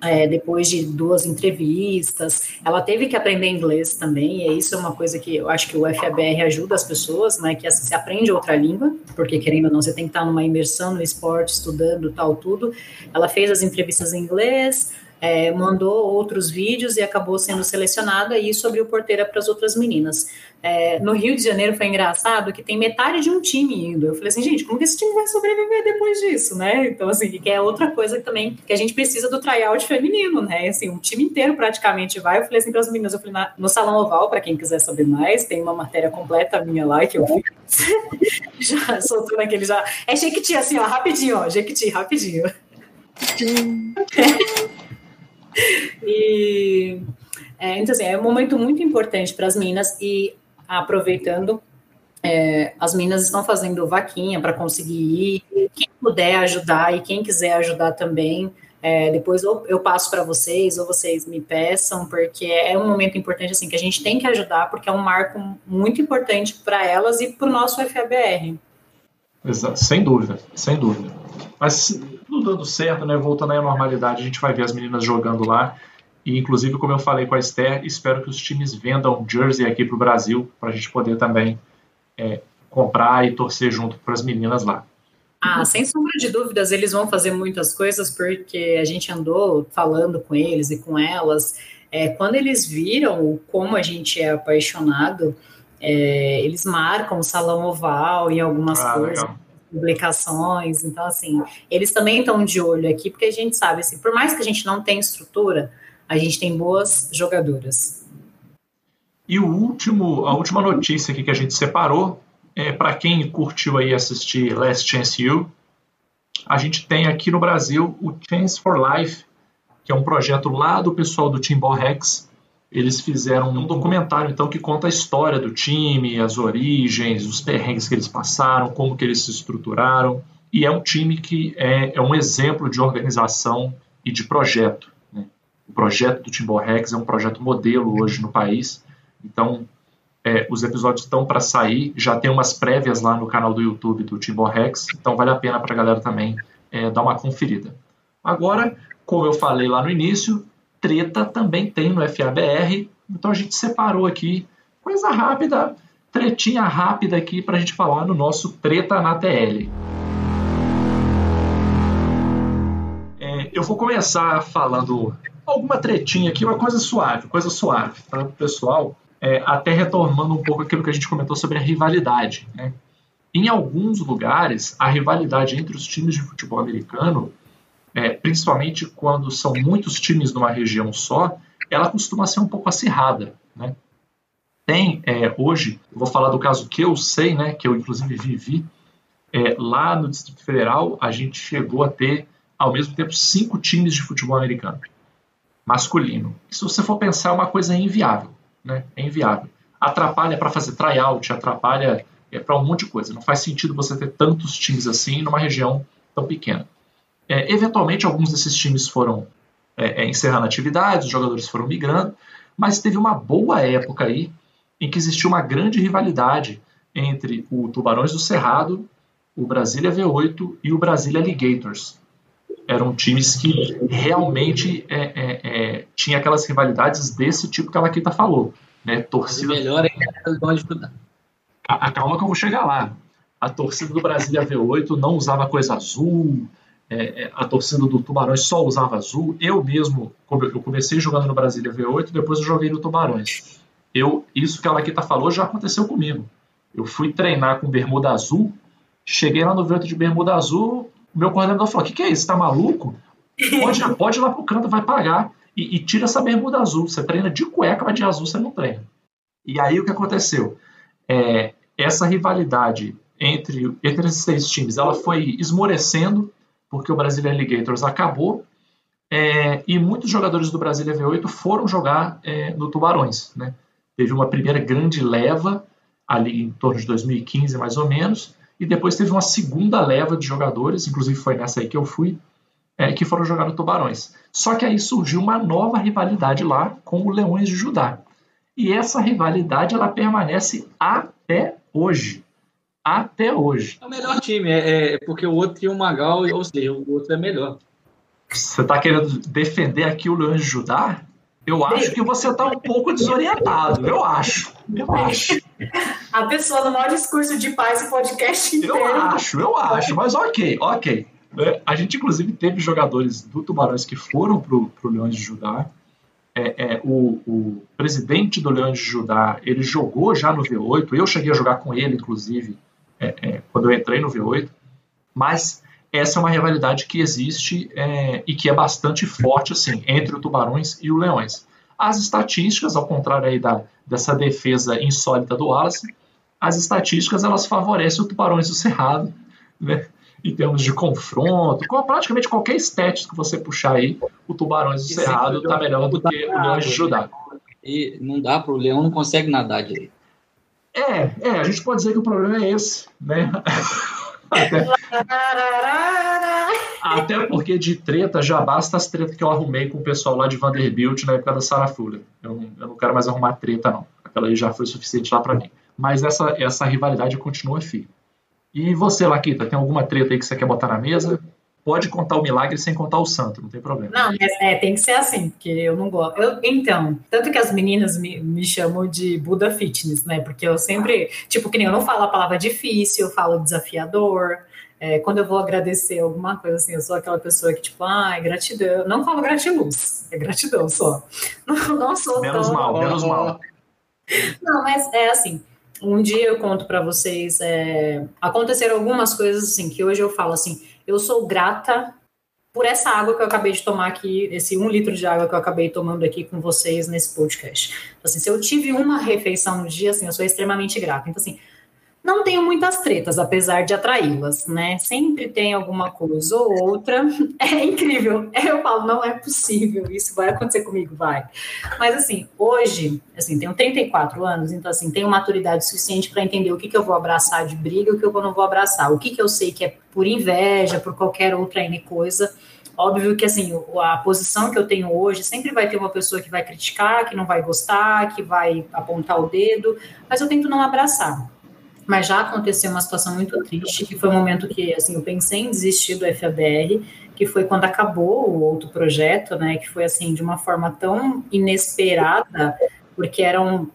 é, depois de duas entrevistas, ela teve que aprender inglês também, e isso é uma coisa que eu acho que o FABR ajuda as pessoas, né, que se aprende outra língua, porque querendo ou não, você tem que estar numa imersão no esporte, estudando tal, tudo. Ela fez as entrevistas em inglês, é, mandou outros vídeos e acabou sendo selecionada e isso abriu porteira para as outras meninas. É, no Rio de Janeiro foi engraçado que tem metade de um time indo. Eu falei assim, gente, como que esse time vai sobreviver depois disso, né? Então, assim, que é outra coisa também que a gente precisa do tryout feminino, né? Assim, um time inteiro praticamente vai. Eu falei assim para as meninas, eu falei, na, no Salão Oval, para quem quiser saber mais, tem uma matéria completa minha lá que eu fiz. já soltou naquele já. É Jequiti, assim, ó, rapidinho, ó, Jequiti, rapidinho. e é, então, assim, é um momento muito importante para as meninas e aproveitando, é, as meninas estão fazendo vaquinha para conseguir ir. Quem puder ajudar e quem quiser ajudar também, é, depois eu passo para vocês ou vocês me peçam, porque é um momento importante assim que a gente tem que ajudar, porque é um marco muito importante para elas e para o nosso FABR. Exato, sem dúvida, sem dúvida. Mas tudo dando certo, né? Voltando aí à normalidade, a gente vai ver as meninas jogando lá. E, inclusive, como eu falei com a Esther, espero que os times vendam jersey aqui para o Brasil, para a gente poder também é, comprar e torcer junto para as meninas lá. Ah, sem sombra de dúvidas, eles vão fazer muitas coisas, porque a gente andou falando com eles e com elas. É, quando eles viram como a gente é apaixonado, é, eles marcam o salão oval em algumas ah, coisas. Legal publicações. Então, assim, eles também estão de olho aqui, porque a gente sabe, assim, por mais que a gente não tenha estrutura, a gente tem boas jogadoras. E o último, a última notícia aqui que a gente separou, é para quem curtiu aí assistir Last Chance You, a gente tem aqui no Brasil o Chance for Life, que é um projeto lá do pessoal do Timbal Rex, eles fizeram um documentário então que conta a história do time, as origens, os perrengues que eles passaram, como que eles se estruturaram. E é um time que é, é um exemplo de organização e de projeto. Né? O projeto do Timbal Rex é um projeto modelo hoje no país. Então, é, os episódios estão para sair, já tem umas prévias lá no canal do YouTube do Timbal Rex, então vale a pena para a galera também é, dar uma conferida. Agora, como eu falei lá no início, treta também tem no FABR, então a gente separou aqui coisa rápida, tretinha rápida aqui para a gente falar no nosso Treta na TL. É, eu vou começar falando alguma tretinha aqui, uma coisa suave, coisa suave, tá, pessoal? É, até retomando um pouco aquilo que a gente comentou sobre a rivalidade. Né? Em alguns lugares, a rivalidade entre os times de futebol americano é, principalmente quando são muitos times numa região só, ela costuma ser um pouco acirrada. Né? Tem, é, hoje, vou falar do caso que eu sei, né, que eu inclusive vivi, é, lá no Distrito Federal, a gente chegou a ter, ao mesmo tempo, cinco times de futebol americano, masculino. Se você for pensar, é uma coisa inviável. Né? É inviável. Atrapalha para fazer tryout, atrapalha é, para um monte de coisa. Não faz sentido você ter tantos times assim numa região tão pequena. É, eventualmente, alguns desses times foram é, é, encerrando atividades, os jogadores foram migrando, mas teve uma boa época aí em que existiu uma grande rivalidade entre o Tubarões do Cerrado, o Brasília V8 e o Brasília Alligators. Eram times que realmente é, é, é, tinha aquelas rivalidades desse tipo que a Laquita falou. Né? Torcida... melhor é a, calma que eu vou chegar lá. A torcida do Brasília V8 não usava coisa azul, é, é, a torcida do Tubarões só usava azul. Eu mesmo, eu comecei jogando no Brasília V8, depois eu joguei no Tubarões. Eu, isso que a Laquita falou já aconteceu comigo. Eu fui treinar com bermuda azul, cheguei lá no vento de bermuda azul, meu coordenador falou: O que, que é isso? Tá maluco? Pode, pode ir lá pro canto, vai pagar. E, e, tira essa bermuda azul. Você treina de cueca, mas de azul você não treina. E aí o que aconteceu? É, essa rivalidade entre, entre esses seis times ela foi esmorecendo porque o Brasília Alligators acabou é, e muitos jogadores do Brasília V8 foram jogar é, no Tubarões. Né? Teve uma primeira grande leva, ali em torno de 2015 mais ou menos, e depois teve uma segunda leva de jogadores, inclusive foi nessa aí que eu fui, é, que foram jogar no Tubarões. Só que aí surgiu uma nova rivalidade lá com o Leões de Judá. E essa rivalidade ela permanece até hoje até hoje. É o melhor time, é, é porque o outro tinha um Magal, ou seja, o outro é melhor. Você está querendo defender aqui o Leão de Judá? Eu acho que você está um pouco desorientado. Eu acho. Eu acho. A pessoa no maior discurso de paz e podcast inteiro. Eu acho, eu acho. Mas ok, ok. É, a gente, inclusive, teve jogadores do Tubarões que foram para o Leões de Judá. É, é, o, o, presidente do Leões de Judá, ele jogou já no V8. Eu cheguei a jogar com ele, inclusive, é, é, quando eu entrei no V8, mas essa é uma rivalidade que existe é, e que é bastante forte assim entre o Tubarões e o Leões. As estatísticas, ao contrário aí da, dessa defesa insólita do Wallace, as estatísticas elas favorecem o Tubarões do Cerrado, né? em termos de confronto, com praticamente qualquer estético que você puxar aí, o Tubarões do Cerrado está melhor do que o Leões de Judá. E não dá para o Leão não consegue nadar direito. É, é, a gente pode dizer que o problema é esse, né? Até, até, porque de treta já basta as tretas que eu arrumei com o pessoal lá de Vanderbilt na época da Sarah Fuller. Eu, eu, não quero mais arrumar treta, não. Aquela aí já foi suficiente lá para mim. Mas essa, essa rivalidade continua firme. E você, Laquita, tem alguma treta aí que você quer botar na mesa? Pode contar o milagre sem contar o santo, não tem problema. Não, mas é, tem que ser assim, porque eu não gosto. Eu, então, tanto que as meninas me, me chamam de Buda Fitness, né? Porque eu sempre, tipo, que nem eu não falo a palavra difícil, eu falo desafiador. É, quando eu vou agradecer alguma coisa assim, eu sou aquela pessoa que, tipo, ai, ah, gratidão. Eu não falo gratiluz, é gratidão só. Não, não sou Menos tão... mal, menos mal. Não, mas é assim, um dia eu conto para vocês, é, aconteceram algumas coisas assim, que hoje eu falo assim, eu sou grata por essa água que eu acabei de tomar aqui, esse um litro de água que eu acabei tomando aqui com vocês nesse podcast. Então, assim, se eu tive uma refeição no dia, assim, eu sou extremamente grata. Então, assim, não tenho muitas tretas, apesar de atraí-las, né? Sempre tem alguma coisa ou outra. É incrível. Eu falo, não é possível, isso vai acontecer comigo, vai. Mas assim, hoje, assim, tenho 34 anos, então assim, tenho maturidade suficiente para entender o que, que eu vou abraçar de briga e o que eu não vou abraçar. O que, que eu sei que é por inveja, por qualquer outra N coisa. Óbvio que assim, a posição que eu tenho hoje sempre vai ter uma pessoa que vai criticar, que não vai gostar, que vai apontar o dedo, mas eu tento não abraçar mas já aconteceu uma situação muito triste, que foi um momento que, assim, eu pensei em desistir do FABR, que foi quando acabou o outro projeto, né, que foi, assim, de uma forma tão inesperada, porque eram,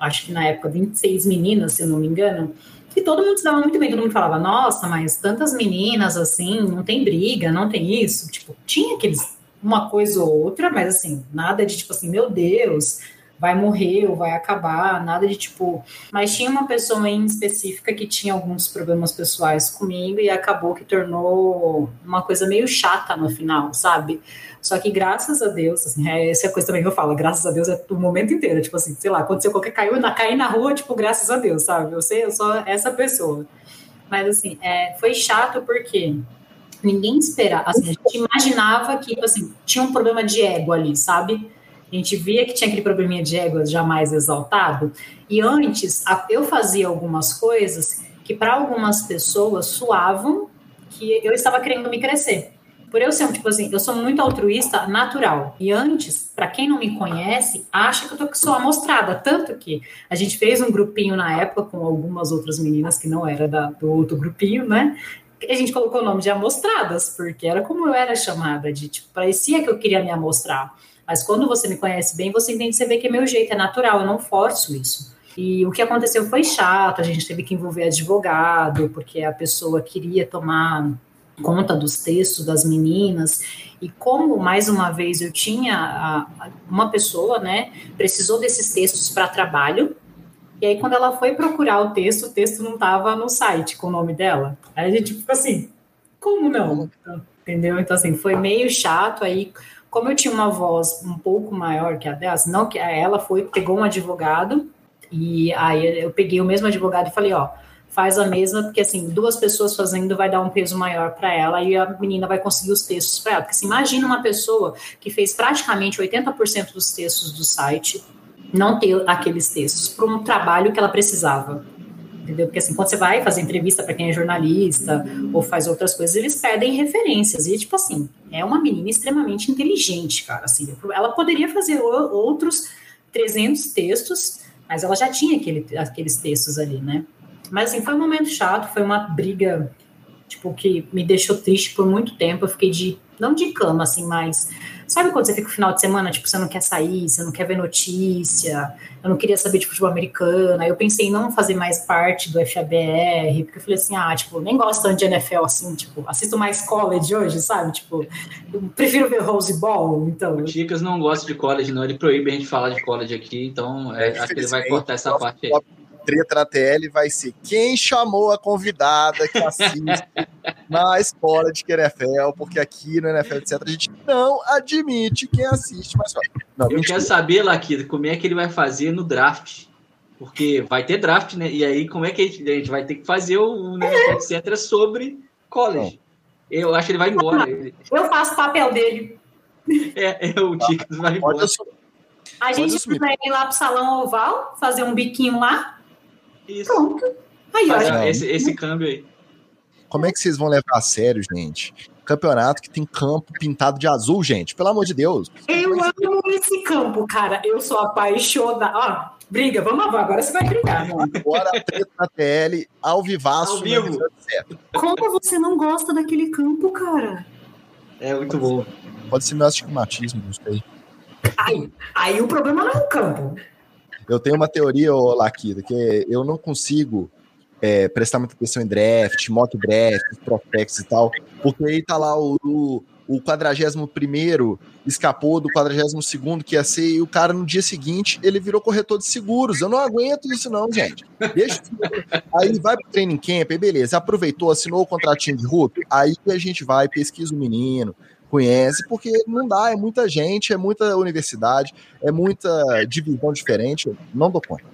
acho que na época, 26 meninas, se não me engano, e todo mundo se dava muito bem, todo mundo falava, nossa, mas tantas meninas, assim, não tem briga, não tem isso, tipo, tinha aqueles, uma coisa ou outra, mas, assim, nada de, tipo assim, meu Deus vai morrer ou vai acabar, nada de tipo. Mas tinha uma pessoa em específica que tinha alguns problemas pessoais comigo e acabou que tornou uma coisa meio chata no final, sabe? Só que graças a Deus, assim, é, essa é a coisa também que eu falo, graças a Deus é o momento inteiro, tipo assim, sei lá, aconteceu qualquer caiu na cair na rua, tipo, graças a Deus, sabe? Eu sei, eu sou essa pessoa. Mas assim, é, foi chato porque ninguém esperava, assim, a gente imaginava que, tipo assim, tinha um problema de ego ali, sabe? A gente via que tinha aquele probleminha de ego jamais exaltado. E antes, eu fazia algumas coisas que para algumas pessoas soavam que eu estava querendo me crescer. Por eu ser, tipo assim, eu sou muito altruísta natural. E antes, para quem não me conhece, acha que eu tô, sou amostrada. Tanto que a gente fez um grupinho na época com algumas outras meninas que não era da, do outro grupinho, né? A gente colocou o nome de amostradas, porque era como eu era chamada, de tipo, parecia que eu queria me amostrar. Mas quando você me conhece bem, você entende, você vê que é meu jeito, é natural, eu não forço isso. E o que aconteceu foi chato, a gente teve que envolver advogado, porque a pessoa queria tomar conta dos textos das meninas. E como, mais uma vez, eu tinha uma pessoa, né, precisou desses textos para trabalho, e aí, quando ela foi procurar o texto, o texto não estava no site com o nome dela. Aí a gente ficou assim, como não? Entendeu? Então, assim, foi meio chato. Aí, como eu tinha uma voz um pouco maior que a dela, não que ela foi, pegou um advogado, e aí eu peguei o mesmo advogado e falei, ó, faz a mesma, porque assim, duas pessoas fazendo vai dar um peso maior para ela e a menina vai conseguir os textos para ela. Porque assim, imagina uma pessoa que fez praticamente 80% dos textos do site não ter aqueles textos para um trabalho que ela precisava entendeu? Porque assim, quando você vai fazer entrevista para quem é jornalista ou faz outras coisas, eles pedem referências. E, tipo assim, é uma menina extremamente inteligente, cara. Assim, ela poderia fazer outros 300 textos, mas ela já tinha aquele, aqueles textos ali, né? Mas, assim, foi um momento chato, foi uma briga, tipo, que me deixou triste por muito tempo. Eu fiquei de, não de cama, assim, mas Sabe quando você fica no final de semana, tipo, você não quer sair, você não quer ver notícia, eu não queria saber de futebol americano, aí eu pensei em não fazer mais parte do FABR, porque eu falei assim, ah, tipo, nem gosto tanto de NFL, assim, tipo, assisto mais college hoje, sabe? Tipo, eu prefiro ver Rose Ball, então... O Ticas não gosta de college, não, ele proíbe a gente falar de college aqui, então é, acho que ele vai cortar essa parte aí treta na TL vai ser quem chamou a convidada que assiste na escola de NFL, porque aqui no NFL, etc., a gente não admite quem assiste, mas não, Eu mentira. quero saber, Laquita, como é que ele vai fazer no draft. Porque vai ter draft, né? E aí, como é que a gente, a gente vai ter que fazer o, né, etc., sobre college. Eu acho que ele vai embora. Eu faço o papel dele. É, é o Ticas vai embora. A gente vai ir lá pro salão oval, fazer um biquinho lá. Isso. Pronto. Aí, olha. Esse, esse câmbio aí. Como é que vocês vão levar a sério, gente? Campeonato que tem campo pintado de azul, gente. Pelo amor de Deus. Eu amo esse campo, cara. Eu sou apaixonada. Ó, briga, vamos lá, agora você vai brigar, mano. Agora a treta na TL, ao vivaço. Ao vivo. Como você não gosta daquele campo, cara? É muito bom. Pode ser meu astigmatismo, não sei. Aí, aí o problema não é o campo. Eu tenho uma teoria, ô Laquita, que eu não consigo é, prestar muita atenção em draft, mock draft, prospects e tal, porque aí tá lá o, o, o 41 escapou do 42 que ia ser, e o cara no dia seguinte ele virou corretor de seguros. Eu não aguento isso, não, gente. Deixa. aí vai pro training camp, aí beleza, aproveitou, assinou o contratinho de rookie, aí a gente vai, pesquisa o menino, conhece, porque não dá, é muita gente, é muita universidade, é muita divisão diferente, não dou conta.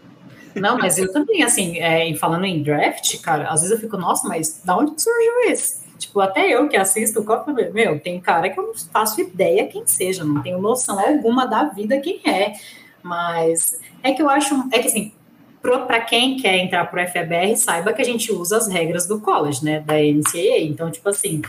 Não, mas eu também, assim, é, falando em draft, cara, às vezes eu fico, nossa, mas da onde surgiu esse? Tipo, até eu que assisto o Copa, meu, tem cara que eu não faço ideia quem seja, não tenho noção alguma da vida quem é. Mas é que eu acho, é que assim, para quem quer entrar pro FBR, saiba que a gente usa as regras do college, né, da NCAA. Então, tipo assim,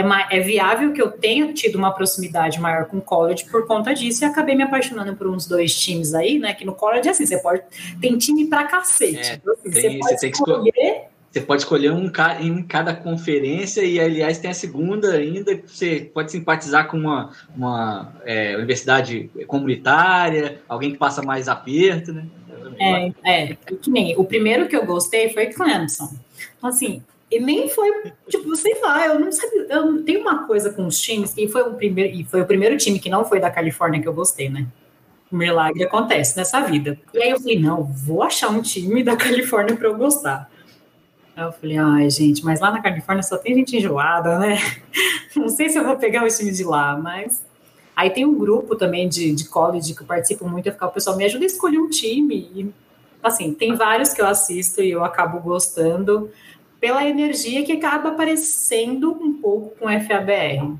é, é viável que eu tenha tido uma proximidade maior com o college por conta disso e acabei me apaixonando por uns dois times aí, né? Que no college, assim, você pode. Tem time pra cacete. É, então, assim, tem, você pode você escolher. Você pode escolher um em cada conferência e, aliás, tem a segunda ainda. Você pode simpatizar com uma, uma é, universidade comunitária, alguém que passa mais aperto, né? É, é, que nem o primeiro que eu gostei foi Clemson. Então, assim, e nem foi, tipo, sei lá, eu não sabia. Eu tenho uma coisa com os times, e foi o primeiro, e foi o primeiro time que não foi da Califórnia que eu gostei, né? O milagre acontece nessa vida. E aí eu falei, não, vou achar um time da Califórnia para eu gostar. Aí eu falei, ai, gente, mas lá na Califórnia só tem gente enjoada, né? Não sei se eu vou pegar o time de lá, mas. Aí tem um grupo também de, de college que eu participo muito, eu ficar, o pessoal me ajuda a escolher um time. E, assim, tem vários que eu assisto e eu acabo gostando pela energia que acaba aparecendo um pouco com FABR.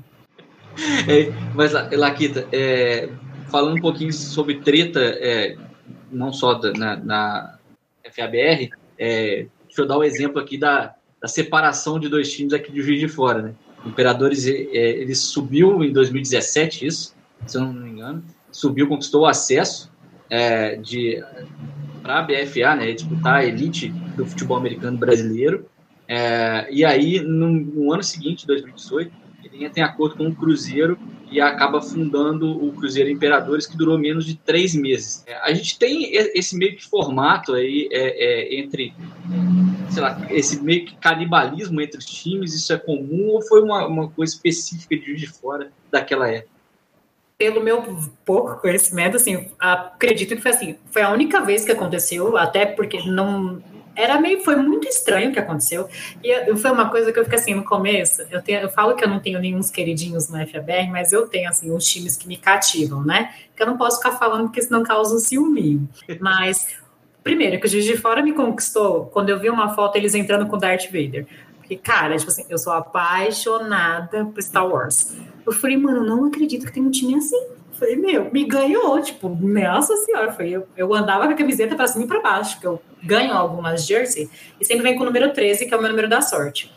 É, mas, Laquita, é, falando um pouquinho sobre treta, é, não só da, na, na FABR, é, deixa eu dar o um exemplo aqui da, da, separação de dois times aqui de Juiz de Fora. Né? O Imperadores, é, ele subiu em 2017, isso, se eu não me engano, subiu, conquistou o acesso é, de para a BFA, né, disputar a elite do futebol americano brasileiro, é, e aí, no, no, ano seguinte, 2018, ele entra em acordo com o Cruzeiro e acaba fundando o Cruzeiro Imperadores, que durou menos de três meses. É, a gente tem esse meio que formato aí é, é, entre, sei lá, esse meio que canibalismo entre os times, isso é comum ou foi uma, uma coisa específica de de Fora daquela época? pelo meu pouco conhecimento, assim, acredito que foi assim, foi a única vez que aconteceu, até porque não era meio, foi muito estranho o que aconteceu. E foi uma coisa que eu fiquei assim, no começo, eu, tenho, eu falo que eu não tenho nenhum queridinhos no FABR, mas eu tenho, assim, uns times que me cativam, né? Que eu não posso ficar falando porque senão causa um ciúme. Mas, primeiro, que o Juiz de Fora me conquistou quando eu vi uma foto eles entrando com Darth Vader. Porque, cara, tipo assim, eu sou apaixonada por Star Wars. Eu falei, mano, não acredito que tem um time assim. Falei, meu, me ganhou, tipo, nossa senhora, foi, eu, eu andava com a camiseta para cima e para baixo, porque eu ganho algumas jersey, e sempre vem com o número 13, que é o meu número da sorte.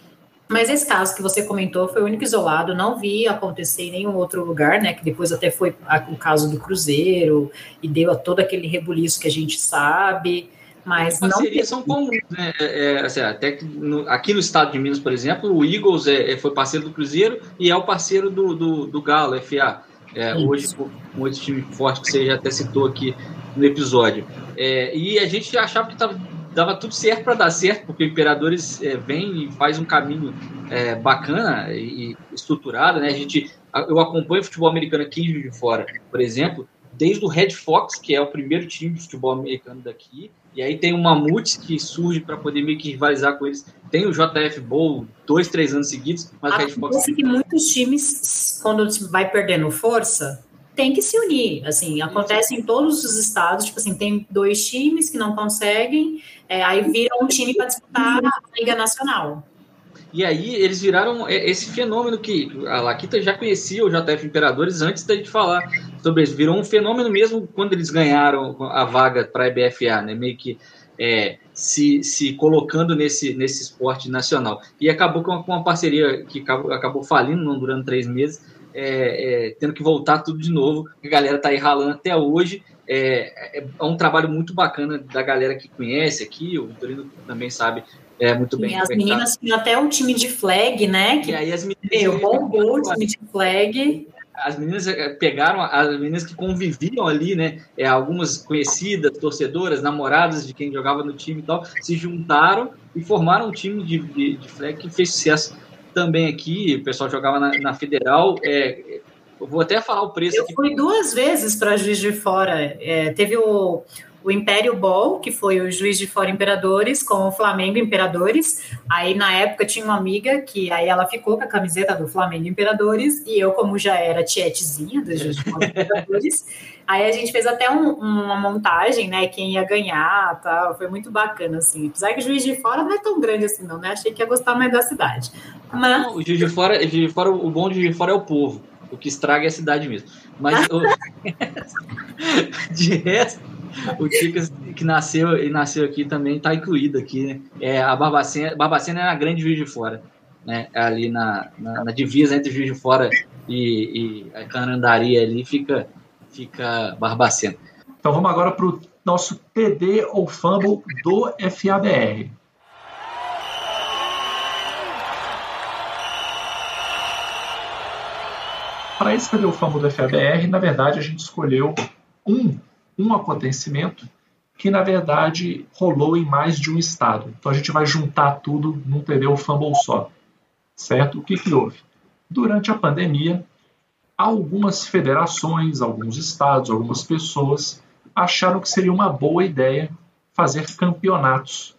Mas esse caso que você comentou foi o único isolado, não vi acontecer em nenhum outro lugar, né? Que depois até foi o caso do Cruzeiro e deu a todo aquele rebuliço que a gente sabe. Mas As parcerias são comuns, né? É, é, assim, até que no, aqui no estado de Minas, por exemplo, o Eagles é, é foi parceiro do Cruzeiro e é o parceiro do, do, do Galo, FA. É, hoje, com outro time forte que você já até citou aqui no episódio. É, e a gente achava que tava, dava tudo certo para dar certo, porque o Imperadores é, vem e faz um caminho é, bacana e estruturado. Né? A gente, eu acompanho o futebol americano aqui de fora, por exemplo, desde o Red Fox, que é o primeiro time de futebol americano daqui, e aí tem o Mamutes que surge para poder meio que rivalizar com eles. Tem o JF Bowl dois, três anos seguidos, mas o Red Fox... que muitos times, quando vai perdendo força, tem que se unir. Assim, acontece em todos os estados. Tipo assim, tem dois times que não conseguem, é, aí vira um time para disputar a Liga Nacional. E aí eles viraram esse fenômeno que a Laquita já conhecia o JF Imperadores antes da gente falar sobre isso. Virou um fenômeno mesmo quando eles ganharam a vaga para a EBFA, né? Meio que é, se, se colocando nesse, nesse esporte nacional. E acabou com uma, com uma parceria que acabou, acabou falindo, não durando três meses, é, é, tendo que voltar tudo de novo. A galera tá aí ralando até hoje. É, é, é um trabalho muito bacana da galera que conhece aqui, o Vitorino também sabe é, muito bem. As meninas tinham até um time de flag, né? Que, e aí as meninas. Eu bombou o time de flag as meninas eh, pegaram as meninas que conviviam ali, né? É, algumas conhecidas, torcedoras, namoradas de quem jogava no time e tal, se juntaram e formaram um time de, de, de flag que fez sucesso também aqui. O pessoal jogava na, na Federal. É, eu vou até falar o preço eu aqui. Fui duas vezes para Juiz de Fora. É, teve o o Império Ball, que foi o juiz de fora Imperadores, com o Flamengo Imperadores. Aí, na época, tinha uma amiga que aí ela ficou com a camiseta do Flamengo Imperadores, e eu, como já era tietezinha do juiz de fora Imperadores, aí a gente fez até um, uma montagem, né, quem ia ganhar, tal. Foi muito bacana, assim. Apesar que o juiz de fora não é tão grande assim, não, né? Achei que ia gostar mais da cidade. Mas... Não, o juiz de fora, o, juiz de fora, o bom de juiz de fora é o povo. O que estraga é a cidade mesmo. Mas o... de resto, o Ticas que nasceu e nasceu aqui também está incluído aqui, né? É, a Barbacena, Barbacena é a grande Juiz de Fora, né? Ali na, na, na divisa entre Juiz de Fora e, e a Canandaria ali fica, fica Barbacena. Então vamos agora para o nosso TD ou Fumble do FABR. Para TD ou Fumble do FABR, na verdade a gente escolheu um um acontecimento que, na verdade, rolou em mais de um estado. Então a gente vai juntar tudo num ou Fumble só. Certo? O que, que houve? Durante a pandemia, algumas federações, alguns estados, algumas pessoas acharam que seria uma boa ideia fazer campeonatos.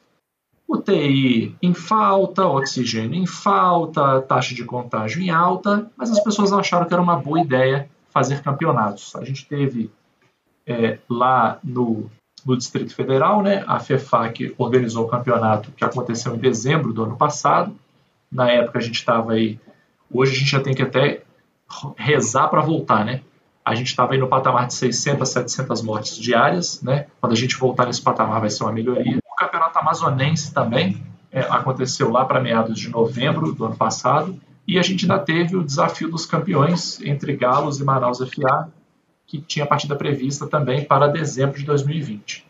UTI em falta, oxigênio em falta, taxa de contágio em alta, mas as pessoas acharam que era uma boa ideia fazer campeonatos. A gente teve é, lá no, no Distrito Federal, né, a FEFAC organizou o campeonato que aconteceu em dezembro do ano passado. Na época a gente estava aí, hoje a gente já tem que até rezar para voltar, né? A gente estava aí no patamar de 600, 700 mortes diárias, né? Quando a gente voltar nesse patamar vai ser uma melhoria. Campeonato amazonense também é, aconteceu lá para meados de novembro do ano passado. E a gente ainda teve o desafio dos campeões entre Galos e Manaus FA, que tinha partida prevista também para dezembro de 2020.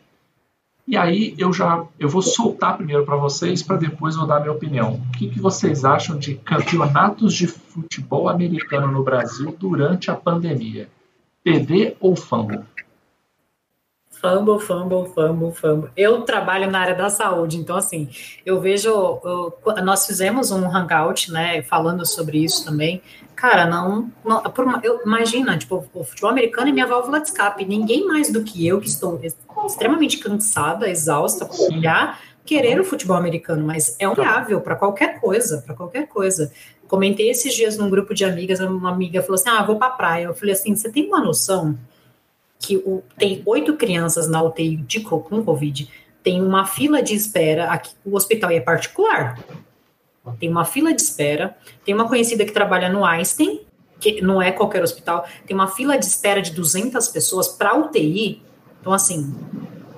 E aí eu já eu vou soltar primeiro para vocês para depois eu dar minha opinião. O que, que vocês acham de campeonatos de futebol americano no Brasil durante a pandemia? TD ou fumble? Fumble, fumble, fumble, fumble. Eu trabalho na área da saúde, então assim, eu vejo, eu, nós fizemos um hangout, né, falando sobre isso também. Cara, não, não por, eu, imagina, tipo, o futebol americano é minha válvula de escape. Ninguém mais do que eu, que estou extremamente cansada, exausta, por olhar, querer o futebol americano, mas é viável para qualquer coisa, para qualquer coisa. Comentei esses dias num grupo de amigas, uma amiga falou assim: "Ah, vou para praia". Eu falei assim: "Você tem uma noção que o, tem oito crianças na UTI de, com Covid, tem uma fila de espera, aqui, o hospital é particular, tem uma fila de espera, tem uma conhecida que trabalha no Einstein, que não é qualquer hospital, tem uma fila de espera de 200 pessoas para UTI, então assim,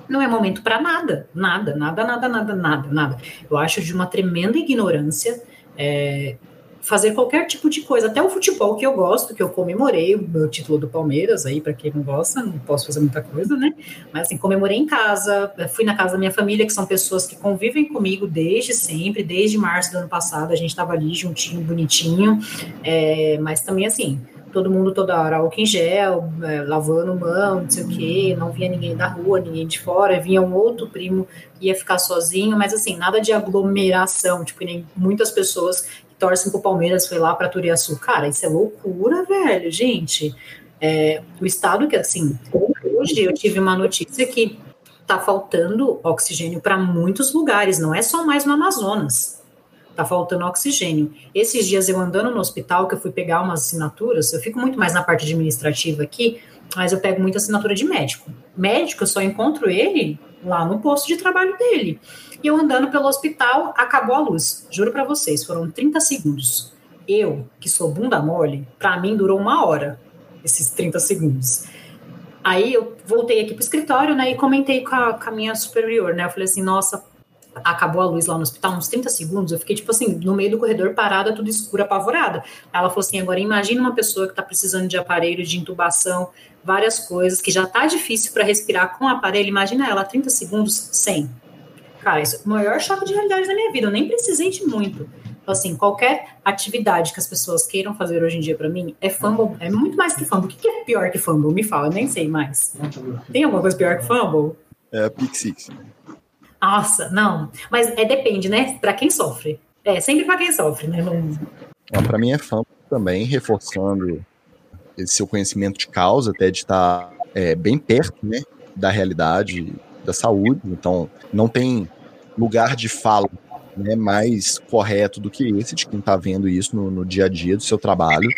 não é momento para nada, nada, nada, nada, nada, nada, nada. Eu acho de uma tremenda ignorância, é, fazer qualquer tipo de coisa, até o futebol que eu gosto, que eu comemorei o meu título do Palmeiras, aí para quem não gosta, não posso fazer muita coisa, né? Mas assim, comemorei em casa, fui na casa da minha família, que são pessoas que convivem comigo desde sempre, desde março do ano passado, a gente estava ali juntinho, bonitinho, é, mas também assim, todo mundo toda hora álcool em gel, é, lavando mão, não sei o quê, não via ninguém da rua, ninguém de fora, vinha um outro primo ia ficar sozinho, mas assim, nada de aglomeração, tipo, nem muitas pessoas torcem pro Palmeiras, foi lá para Turiaçu. Cara, isso é loucura, velho, gente. É, o estado que, assim, hoje eu tive uma notícia que tá faltando oxigênio para muitos lugares, não é só mais no Amazonas. Tá faltando oxigênio. Esses dias eu andando no hospital, que eu fui pegar umas assinaturas, eu fico muito mais na parte administrativa aqui, mas eu pego muita assinatura de médico. Médico, eu só encontro ele lá no posto de trabalho dele. E eu andando pelo hospital, acabou a luz. Juro para vocês, foram 30 segundos. Eu, que sou bunda mole, para mim durou uma hora esses 30 segundos. Aí eu voltei aqui pro escritório, né, e comentei com a, com a minha superior, né, eu falei assim, nossa, acabou a luz lá no hospital, uns 30 segundos, eu fiquei, tipo assim, no meio do corredor, parada, tudo escuro, apavorada. Ela falou assim, agora imagina uma pessoa que tá precisando de aparelho de intubação, várias coisas, que já tá difícil para respirar com o aparelho, imagina ela 30 segundos sem Cara, isso é o maior choque de realidade da minha vida. Eu nem precisei de muito. Assim, qualquer atividade que as pessoas queiram fazer hoje em dia para mim é fumble, é muito mais que fumble. O que é pior que fumble? Me fala, eu nem sei mais. Tem alguma coisa pior que fumble? É Pick Six. Nossa, não. Mas é depende, né? Para quem sofre. É, sempre para quem sofre, né? Não... Não, para mim é fumble também, reforçando esse seu conhecimento de causa, até de estar é, bem perto, né? Da realidade da saúde. Então, não tem lugar de fala né, mais correto do que esse, de quem está vendo isso no, no, dia a dia do seu trabalho.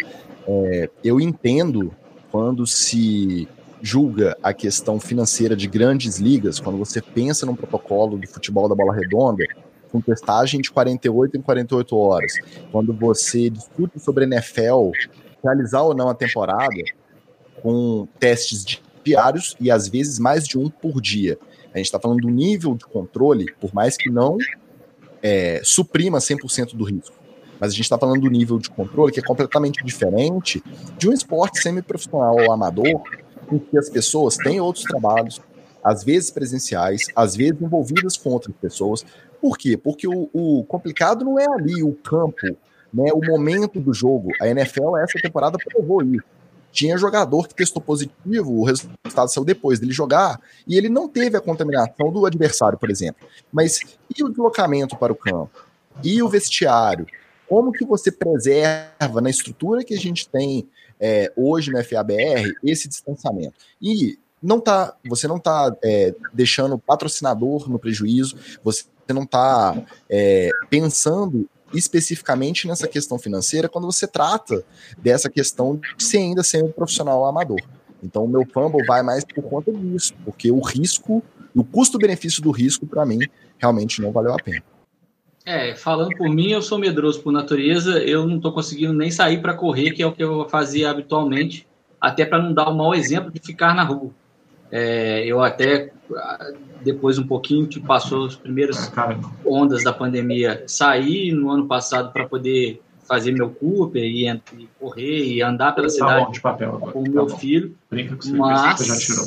É, eu entendo quando se julga a questão financeira de grandes ligas, quando você pensa num protocolo do futebol da bola redonda, com testagem de 48 em 48 horas, quando você discute sobre NFL, realizar ou não a temporada, com testes diários e às vezes mais de um por dia. A gente está falando do nível de controle, por mais que não é, suprima 100% do risco. Mas a gente está falando do nível de controle que é completamente diferente de um esporte semi-profissional ou amador, em que as pessoas têm outros trabalhos, às vezes presenciais, às vezes envolvidas com outras pessoas. Por quê? Porque o, o complicado não é ali o campo, né, o momento do jogo. A NFL, essa temporada, provou isso tinha jogador que testou positivo, o resultado saiu depois dele jogar, e ele não teve a contaminação do adversário, por exemplo. Mas e o deslocamento para o campo? E o vestiário? Como que você preserva na estrutura que a gente tem é, hoje no FABR esse distanciamento? E não tá, você não está é, deixando o patrocinador no prejuízo, você não está é, pensando especificamente nessa questão financeira quando você trata dessa questão de ser ainda ser um profissional amador. Então o meu fumble vai mais por conta disso, porque o risco, o custo-benefício do risco para mim realmente não valeu a pena. É, falando por mim, eu sou medroso por natureza, eu não estou conseguindo nem sair para correr, que é o que eu fazia habitualmente, até para não dar o um mau exemplo de ficar na rua. É, eu até depois um pouquinho que passou as primeiras ondas da pandemia, saí no ano passado para poder fazer meu Cooper e, e, correr e andar pela tá cidade de papel com o tá meu bom. filho. Brinca com mas já tirou.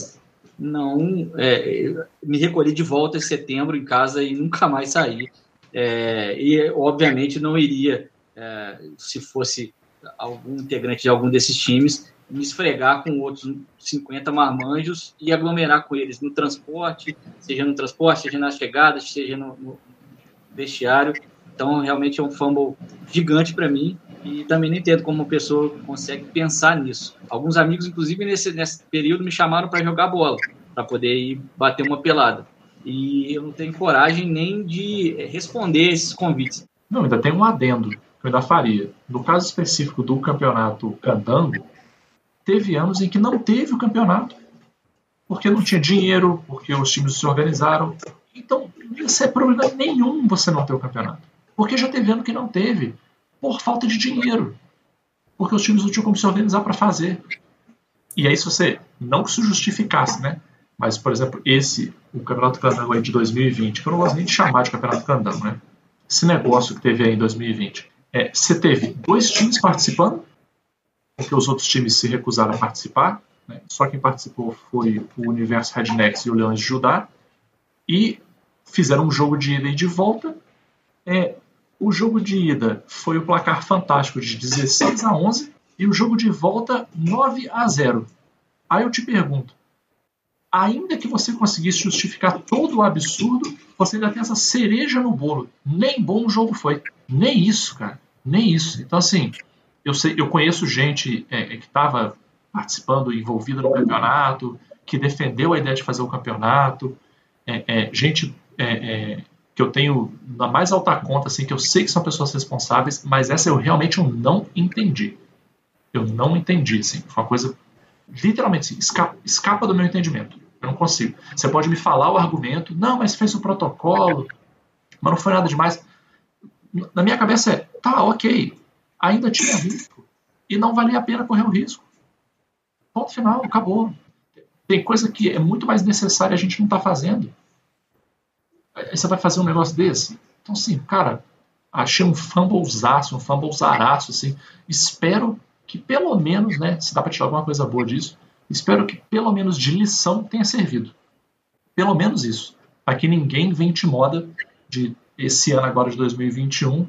não é, me recolhi de volta em setembro em casa e nunca mais saí. É, e obviamente não iria é, se fosse algum integrante de algum desses times me esfregar com outros 50 marmanjos e aglomerar com eles no transporte, seja no transporte, seja nas chegadas, seja no, no vestiário. Então, realmente é um fumble gigante para mim e também não entendo como uma pessoa consegue pensar nisso. Alguns amigos, inclusive, nesse, nesse período me chamaram para jogar bola, para poder ir bater uma pelada. E eu não tenho coragem nem de responder esses convites. Não, ainda tem um adendo que eu ainda faria. No caso específico do campeonato Candango, teve anos em que não teve o campeonato, porque não tinha dinheiro, porque os times se organizaram. Então, isso é problema nenhum você não ter o campeonato. Porque já teve ano que não teve, por falta de dinheiro. Porque os times não tinham como se organizar para fazer. E aí, se você não se justificasse, né? Mas, por exemplo, esse, o Campeonato Candango aí de 2020, que eu não gosto nem de chamar de Campeonato Candango, né? Esse negócio que teve aí em 2020. É, você teve dois times participando, porque os outros times se recusaram a participar. Né? Só quem participou foi o Universo Rednecks e o Leões de Judá. E fizeram um jogo de ida e de volta. É, o jogo de ida foi o placar fantástico de 16 a 11 e o jogo de volta 9 a 0. Aí eu te pergunto, ainda que você conseguisse justificar todo o absurdo, você ainda tem essa cereja no bolo. Nem bom o jogo foi. Nem isso, cara. Nem isso. Então, assim, eu, sei, eu conheço gente é, é que estava participando, envolvida no campeonato, que defendeu a ideia de fazer o campeonato, é, é gente é, que eu tenho na mais alta conta, assim, que eu sei que são pessoas responsáveis, mas essa eu realmente eu não entendi. Eu não entendi, assim, foi uma coisa literalmente assim, escapa, escapa do meu entendimento. Eu não consigo. Você pode me falar o argumento, não, mas fez o protocolo, mas não foi nada demais. Na minha cabeça é, tá, ok, ainda tinha risco e não valia a pena correr o risco. Ponto final, acabou. Tem coisa que é muito mais necessária a gente não está fazendo. Aí você vai fazer um negócio desse? Então, assim, cara, achei um fumblezaço, um fumblezaraço, assim. Espero que pelo menos, né, se dá para tirar alguma coisa boa disso, espero que pelo menos de lição tenha servido. Pelo menos isso. Aqui ninguém vende moda de esse ano agora de 2021,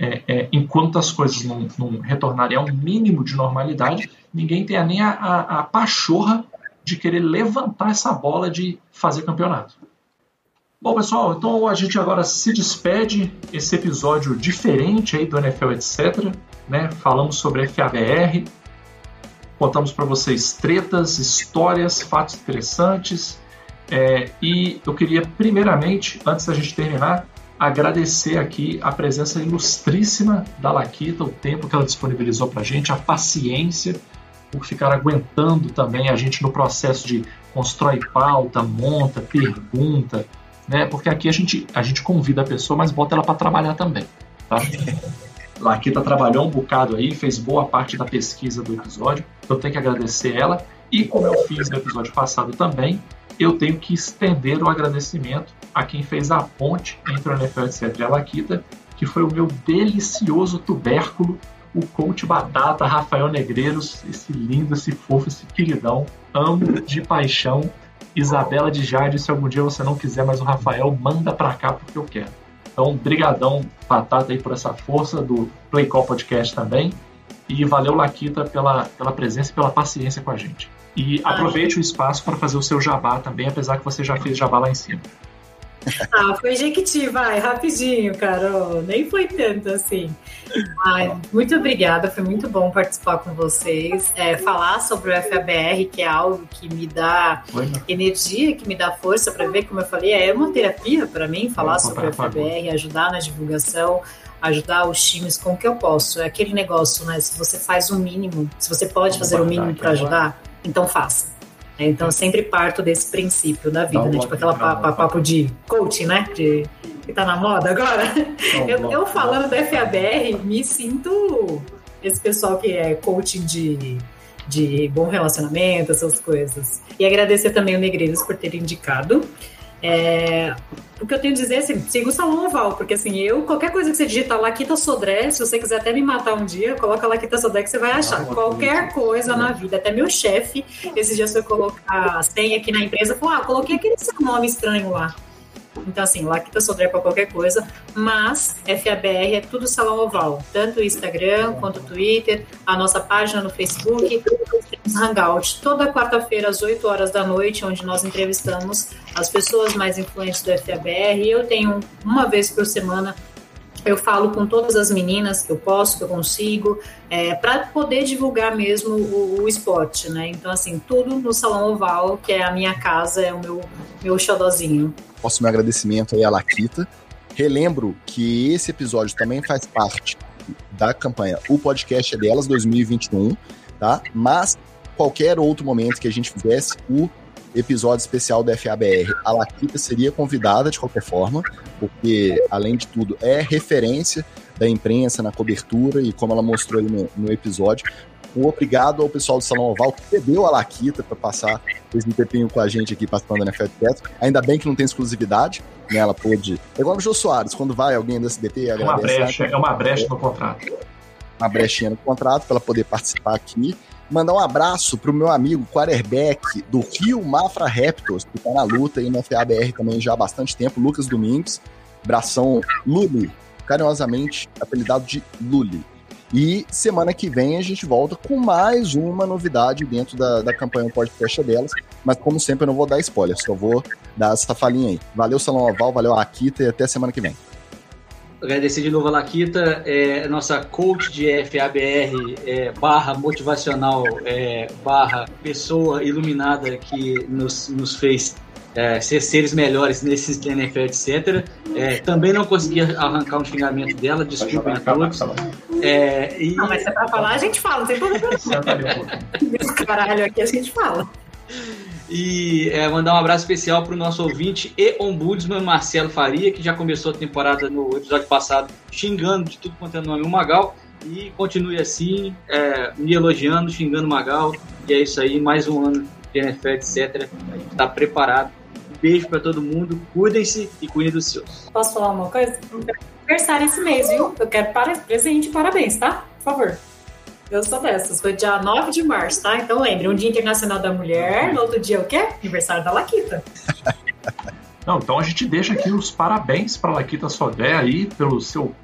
é, é, enquanto as coisas não, não, retornarem ao mínimo de normalidade, ninguém tem nem a, a, a pachorra de querer levantar essa bola de fazer campeonato. Bom, pessoal, então a gente agora se despede esse episódio diferente aí do NFL, etc. Né? Falamos sobre FABR, contamos para vocês tretas, histórias, fatos interessantes. É, e eu queria, primeiramente, antes da gente terminar, agradecer aqui a presença ilustríssima da Laquita, o tempo que ela disponibilizou para a gente, a paciência por ficar aguentando também a gente no processo de constrói pauta, monta, pergunta, né? Porque aqui a gente, a gente convida a pessoa, mas bota ela para trabalhar também, tá? Laquita trabalhou um bocado aí, fez boa parte da pesquisa do episódio, então tenho que agradecer ela. E como eu fiz no episódio passado também, eu tenho que estender o agradecimento a quem fez a ponte entre o NFL etc. e a Laquita, que foi o meu delicioso tubérculo, o coach batata Rafael Negreiros, esse lindo, esse fofo, esse queridão, amo de paixão. Isabela de Jade, se algum dia você não quiser mais o Rafael, manda pra cá porque eu quero. Então, brigadão, Batata, aí por essa força do Play Call Podcast também. E valeu, Laquita, pela, pela presença e pela paciência com a gente. E aproveite o espaço para fazer o seu jabá também, apesar que você já fez jabá lá em cima. Ah, foi Jequiti, vai, rapidinho, Carol. Nem foi tanto assim. Ai, muito obrigada, foi muito bom participar com vocês. É, falar sobre o FABR, que é algo que me dá energia, que me dá força para ver, como eu falei, é uma terapia para mim falar sobre o FABR, ajudar na divulgação ajudar os times com o que eu posso. É aquele negócio, né? Se você faz o mínimo, se você pode fazer o mínimo para ajudar, então faça. É, então eu sempre parto desse princípio da vida, né? Tipo aquela papo, papo de coaching, né? De, que tá na moda agora. Eu, eu falando da FABR, me sinto esse pessoal que é coaching de de bom relacionamento, essas coisas. E agradecer também o Negreiros por ter indicado. É, o que eu tenho a dizer é assim, siga o Salão Oval, porque assim, eu, qualquer coisa que você digitar Laquita Sodré, se você quiser até me matar um dia, coloca Laquita Sodré que você vai achar. Ah, qualquer coisa na vida, até meu chefe, esses dias foi colocar a senha aqui na empresa, falou, ah, coloquei aquele seu nome estranho lá. Então, assim, Laquita Sodré para qualquer coisa, mas FABR é tudo Salão Oval, tanto o Instagram quanto o Twitter, a nossa página no Facebook, Hangout, toda quarta-feira às 8 horas da noite, onde nós entrevistamos as pessoas mais influentes do FABR. Eu tenho uma vez por semana eu falo com todas as meninas que eu posso, que eu consigo, é, para poder divulgar mesmo o, o, esporte, né? Então, assim, tudo no Salão Oval, que é a minha casa, é o meu, meu xodozinho. Posso meu agradecimento aí à Laquita. Relembro que esse episódio também faz parte da campanha O Podcast é Delas 2021, tá? Mas qualquer outro momento que a gente fizesse o episódio especial do FABR, a Laquita seria convidada de qualquer forma, porque, além de tudo, é referência da imprensa na cobertura e como ela mostrou aí no, no episódio. Um obrigado ao pessoal do Salão Oval que cedeu a Laquita para passar esse tempinho com a gente aqui participando da NFL Petro. Ainda bem que não tem exclusividade, né? Ela pôde. É igual o Jô Soares, quando vai alguém do SBT é uma brecha, É uma brecha no contrato. Uma brechinha no contrato para ela poder participar aqui. Mandar um abraço pro meu amigo quarterback do Rio Mafra Raptors, que tá na luta aí no FABR também já há bastante tempo, Lucas Domingos. Bração Luli, carinhosamente apelidado de Luli. E semana que vem a gente volta com mais uma novidade dentro da, da campanha podcast delas. Mas como sempre eu não vou dar spoiler, só vou dar essa falinha aí. Valeu, Salão Oval, valeu, Akita e até semana que vem. Agradecer de novo a Laquita, é, nossa coach de FABR, é, barra motivacional, é, barra pessoa iluminada que nos, nos fez é, ser seres melhores nesses NFL, etc. É, também não consegui arrancar um xingamento dela, desculpem a todos. É, e... Não, mas se é pra falar, a gente fala, não tem problema. Caralho, aqui a gente fala. E é, mandar um abraço especial para o nosso ouvinte e ombudsman Marcelo Faria, que já começou a temporada no episódio passado xingando de tudo quanto é nome o Magal. E continue assim, é, me elogiando, xingando o Magal. E é isso aí, mais um ano de NFL, etc. A gente está preparado. Beijo para todo mundo, cuidem-se e cuidem dos seus. Posso falar uma coisa? Aniversário esse mês, viu? Eu quero presente, parabéns, tá? Por favor. Eu sou dessas. Foi dia 9 de março, tá? Então lembre, um dia internacional da mulher, no outro dia o quê? Aniversário da Laquita. Não, então a gente deixa aqui os parabéns para Laquita Sodré aí pelo seu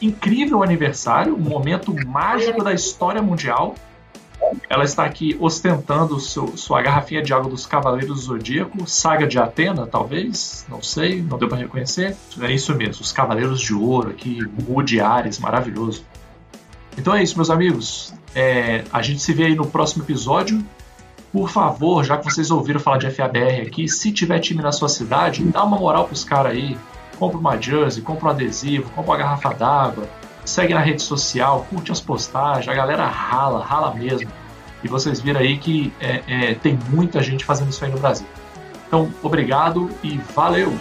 incrível aniversário, um momento mágico da história mundial. Ela está aqui ostentando seu, sua garrafinha de água dos Cavaleiros do Zodíaco, Saga de Atena, talvez, não sei, não deu para reconhecer. É isso mesmo, os Cavaleiros de Ouro aqui, Moody Ares, maravilhoso. Então é isso, meus amigos. É, a gente se vê aí no próximo episódio. Por favor, já que vocês ouviram falar de FABR aqui, se tiver time na sua cidade, dá uma moral pros caras aí. Compra uma jersey, compra um adesivo, compra uma garrafa d'água, segue na rede social, curte as postagens, a galera rala, rala mesmo. E vocês viram aí que é, é, tem muita gente fazendo isso aí no Brasil. Então, obrigado e valeu!